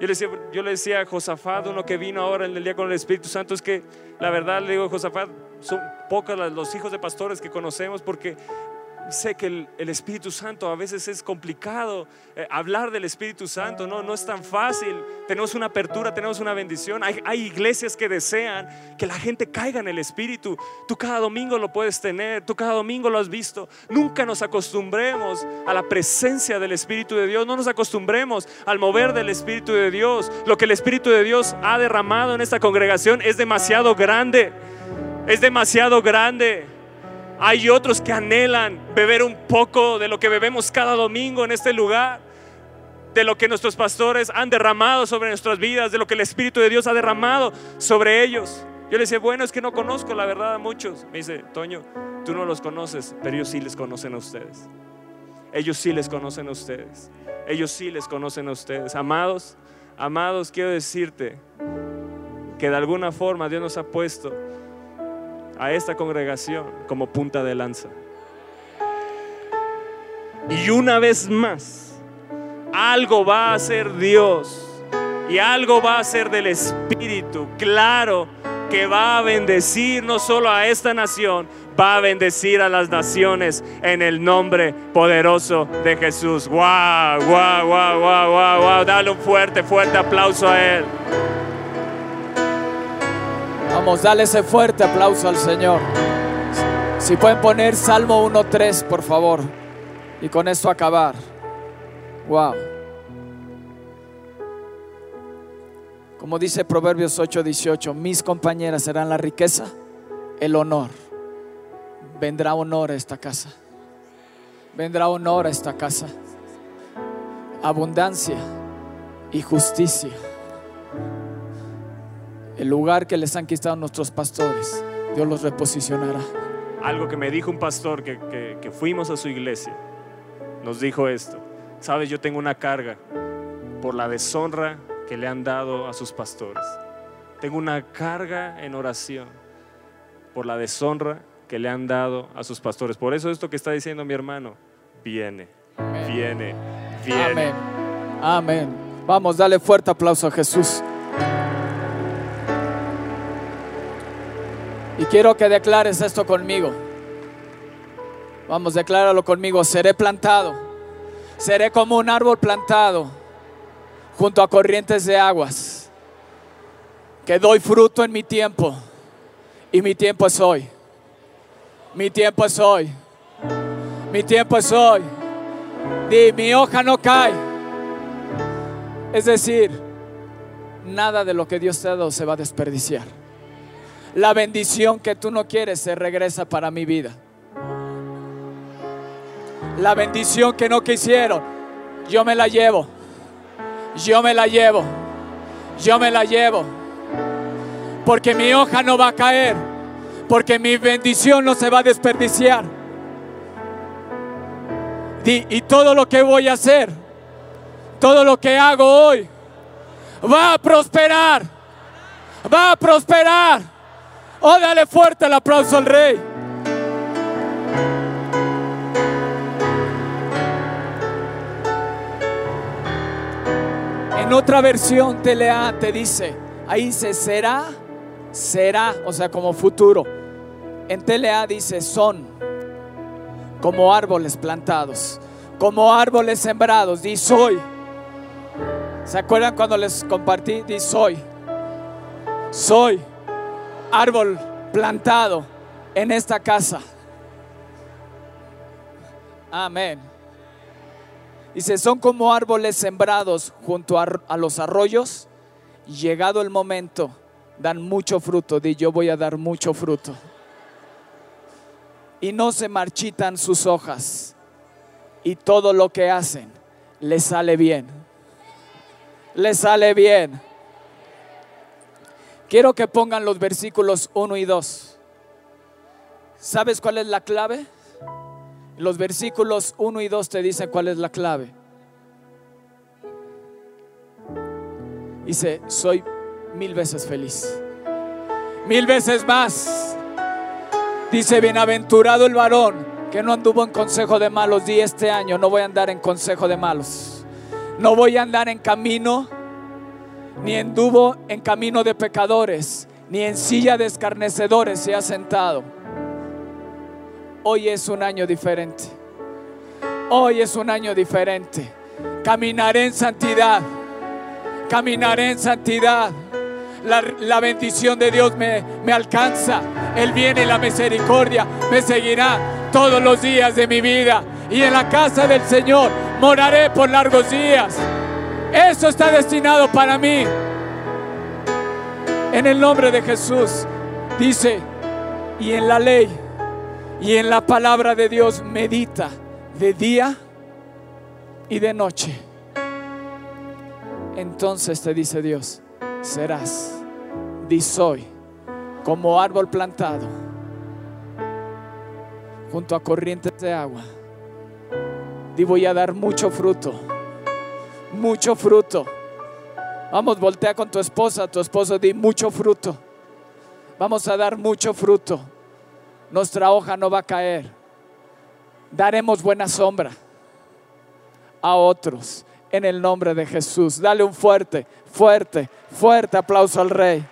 Yo le decía, yo le a Josafat, uno que vino ahora en el día con el Espíritu Santo, es que la verdad le digo, Josafat, son pocos los hijos de pastores que conocemos porque sé que el, Espíritu Santo a veces es complicado eh, hablar del Espíritu Santo, no, no es tan fácil. Tenemos una apertura, tenemos una bendición. Hay, hay, iglesias que desean que la gente caiga en el Espíritu. Tú cada domingo lo puedes tener, tú cada domingo lo has visto. Nunca nos acostumbremos a la presencia del Espíritu de Dios, no nos acostumbremos al mover del Espíritu de Dios. Lo que el Espíritu de Dios ha derramado en esta congregación es demasiado grande, es demasiado grande. Hay otros que anhelan beber un poco de lo que bebemos cada domingo en este lugar, de lo que nuestros pastores han derramado sobre nuestras vidas, de lo que el Espíritu de Dios ha derramado sobre ellos. Yo le decía, bueno, es que no conozco la verdad a muchos. Me dice, Toño, tú no los conoces, pero ellos sí les conocen a ustedes. Ellos sí les conocen a ustedes. Ellos sí les conocen a ustedes. Amados, amados, quiero decirte que de alguna forma Dios nos ha puesto a esta congregación como punta de lanza. Y una vez más, algo va a hacer Dios y algo va a ser del Espíritu. Claro que va a bendecir no solo a esta nación, va a bendecir a las naciones en el nombre poderoso de Jesús. Wow, wow, wow, wow, wow, wow. Dale un fuerte, fuerte aplauso a Él. Dale ese fuerte aplauso al Señor. Si pueden poner Salmo 1.3, por favor. Y con esto acabar. Wow. Como dice Proverbios 8:18, mis compañeras serán la riqueza, el honor. Vendrá honor a esta casa. Vendrá honor a esta casa. Abundancia y justicia. El lugar que les han quitado nuestros pastores, Dios los reposicionará. Algo que me dijo un pastor que, que- que fuimos a su iglesia, nos dijo esto. Sabes, yo tengo una carga por la deshonra que le han dado a sus pastores. Tengo una carga en oración por la deshonra que le han dado a sus pastores. Por eso esto que está diciendo mi hermano, viene, viene, viene. Amén. Amén. Vamos, dale fuerte aplauso a Jesús. Y quiero que declares esto conmigo. Vamos, decláralo conmigo. Seré plantado. Seré como un árbol plantado junto a corrientes de aguas. Que doy fruto en mi tiempo. Y mi tiempo es hoy. Mi tiempo es hoy. Mi tiempo es hoy. Di, mi hoja no cae. Es decir, nada de lo que Dios te ha dado se va a desperdiciar. La bendición que tú no quieres se regresa para mi vida. La bendición que no quisieron, yo me la llevo. Yo me la llevo. Yo me la llevo. Porque mi hoja no va a caer. Porque mi bendición no se va a desperdiciar. Di, y todo lo que voy a hacer, todo lo que hago hoy, va a prosperar. Va a prosperar. Oh, dale fuerte el aplauso al rey. En otra versión telea te dice, ahí dice será, será, o sea, como futuro. En telea dice son como árboles plantados, como árboles sembrados, di soy. ¿Se acuerdan cuando les compartí? Di soy. Soy árbol plantado en esta casa. Amén. Dice, son como árboles sembrados junto a, los arroyos. Llegado el momento, dan mucho fruto. Di, yo voy a dar mucho fruto. Y no se marchitan sus hojas. Y todo lo que hacen les sale bien. Les sale bien. Quiero que pongan los versículos 1 y 2. ¿Sabes cuál es la clave? Los versículos 1 y 2 te dicen cuál es la clave. Dice, soy mil veces feliz. Mil veces más. Dice, bienaventurado el varón que no anduvo en consejo de malos. Di este año, no voy a andar en consejo de malos. No voy a andar en camino, ni anduvo en camino de pecadores, ni en silla de escarnecedores se ha sentado. Hoy es un año diferente. Hoy es un año diferente. Caminaré en santidad. Caminaré en santidad. La, la bendición de Dios me, me alcanza. El bien y la misericordia me seguirá todos los días de mi vida. Y en la casa del Señor moraré por largos días. Eso está destinado para mí. En el nombre de Jesús. Dice, y en la ley y en la palabra de Dios medita de día y de noche. Entonces te dice Dios, serás, di soy, como árbol plantado junto a corrientes de agua. Di voy a dar mucho fruto, mucho fruto. Vamos, voltea con tu esposa, tu esposo, di mucho fruto. Vamos a dar mucho fruto. Nuestra hoja no va a caer. Daremos buena sombra a otros en el nombre de Jesús. Dale un fuerte, fuerte, fuerte aplauso al Rey.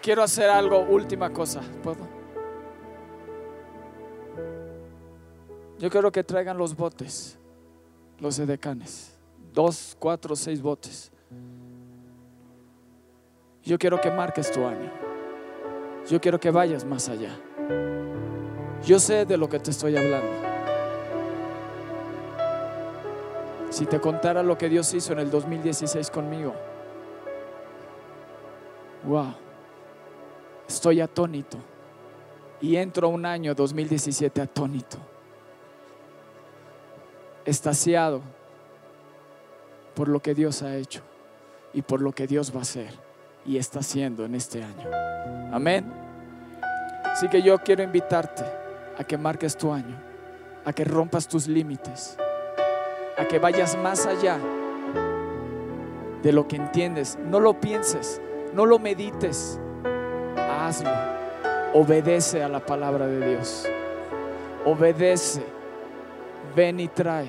Quiero hacer algo, última cosa. ¿Puedo? Yo quiero que traigan los botes, los edecanes. Dos, cuatro, seis botes. Yo quiero que marques tu año. Yo quiero que vayas más allá. Yo sé de lo que te estoy hablando. Si te contara lo que Dios hizo en el 2016 conmigo, wow, estoy atónito. Y entro a un año 2017 atónito, estaciado por lo que Dios ha hecho y por lo que Dios va a hacer y está haciendo en este año. Amén. Así que yo quiero invitarte a que marques tu año, a que rompas tus límites, a que vayas más allá de lo que entiendes. No lo pienses, no lo medites, hazlo. Obedece a la palabra de Dios. Obedece. Ven y trae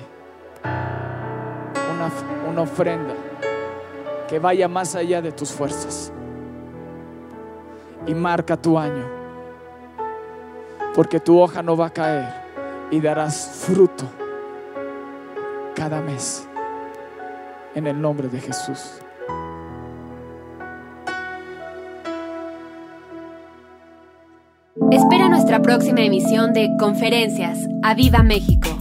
una, una ofrenda que vaya más allá de tus fuerzas. Y marca tu año. Porque tu hoja no va a caer y darás fruto cada mes. En el nombre de Jesús. Espera nuestra próxima emisión de Conferencias. ¡A Viva México!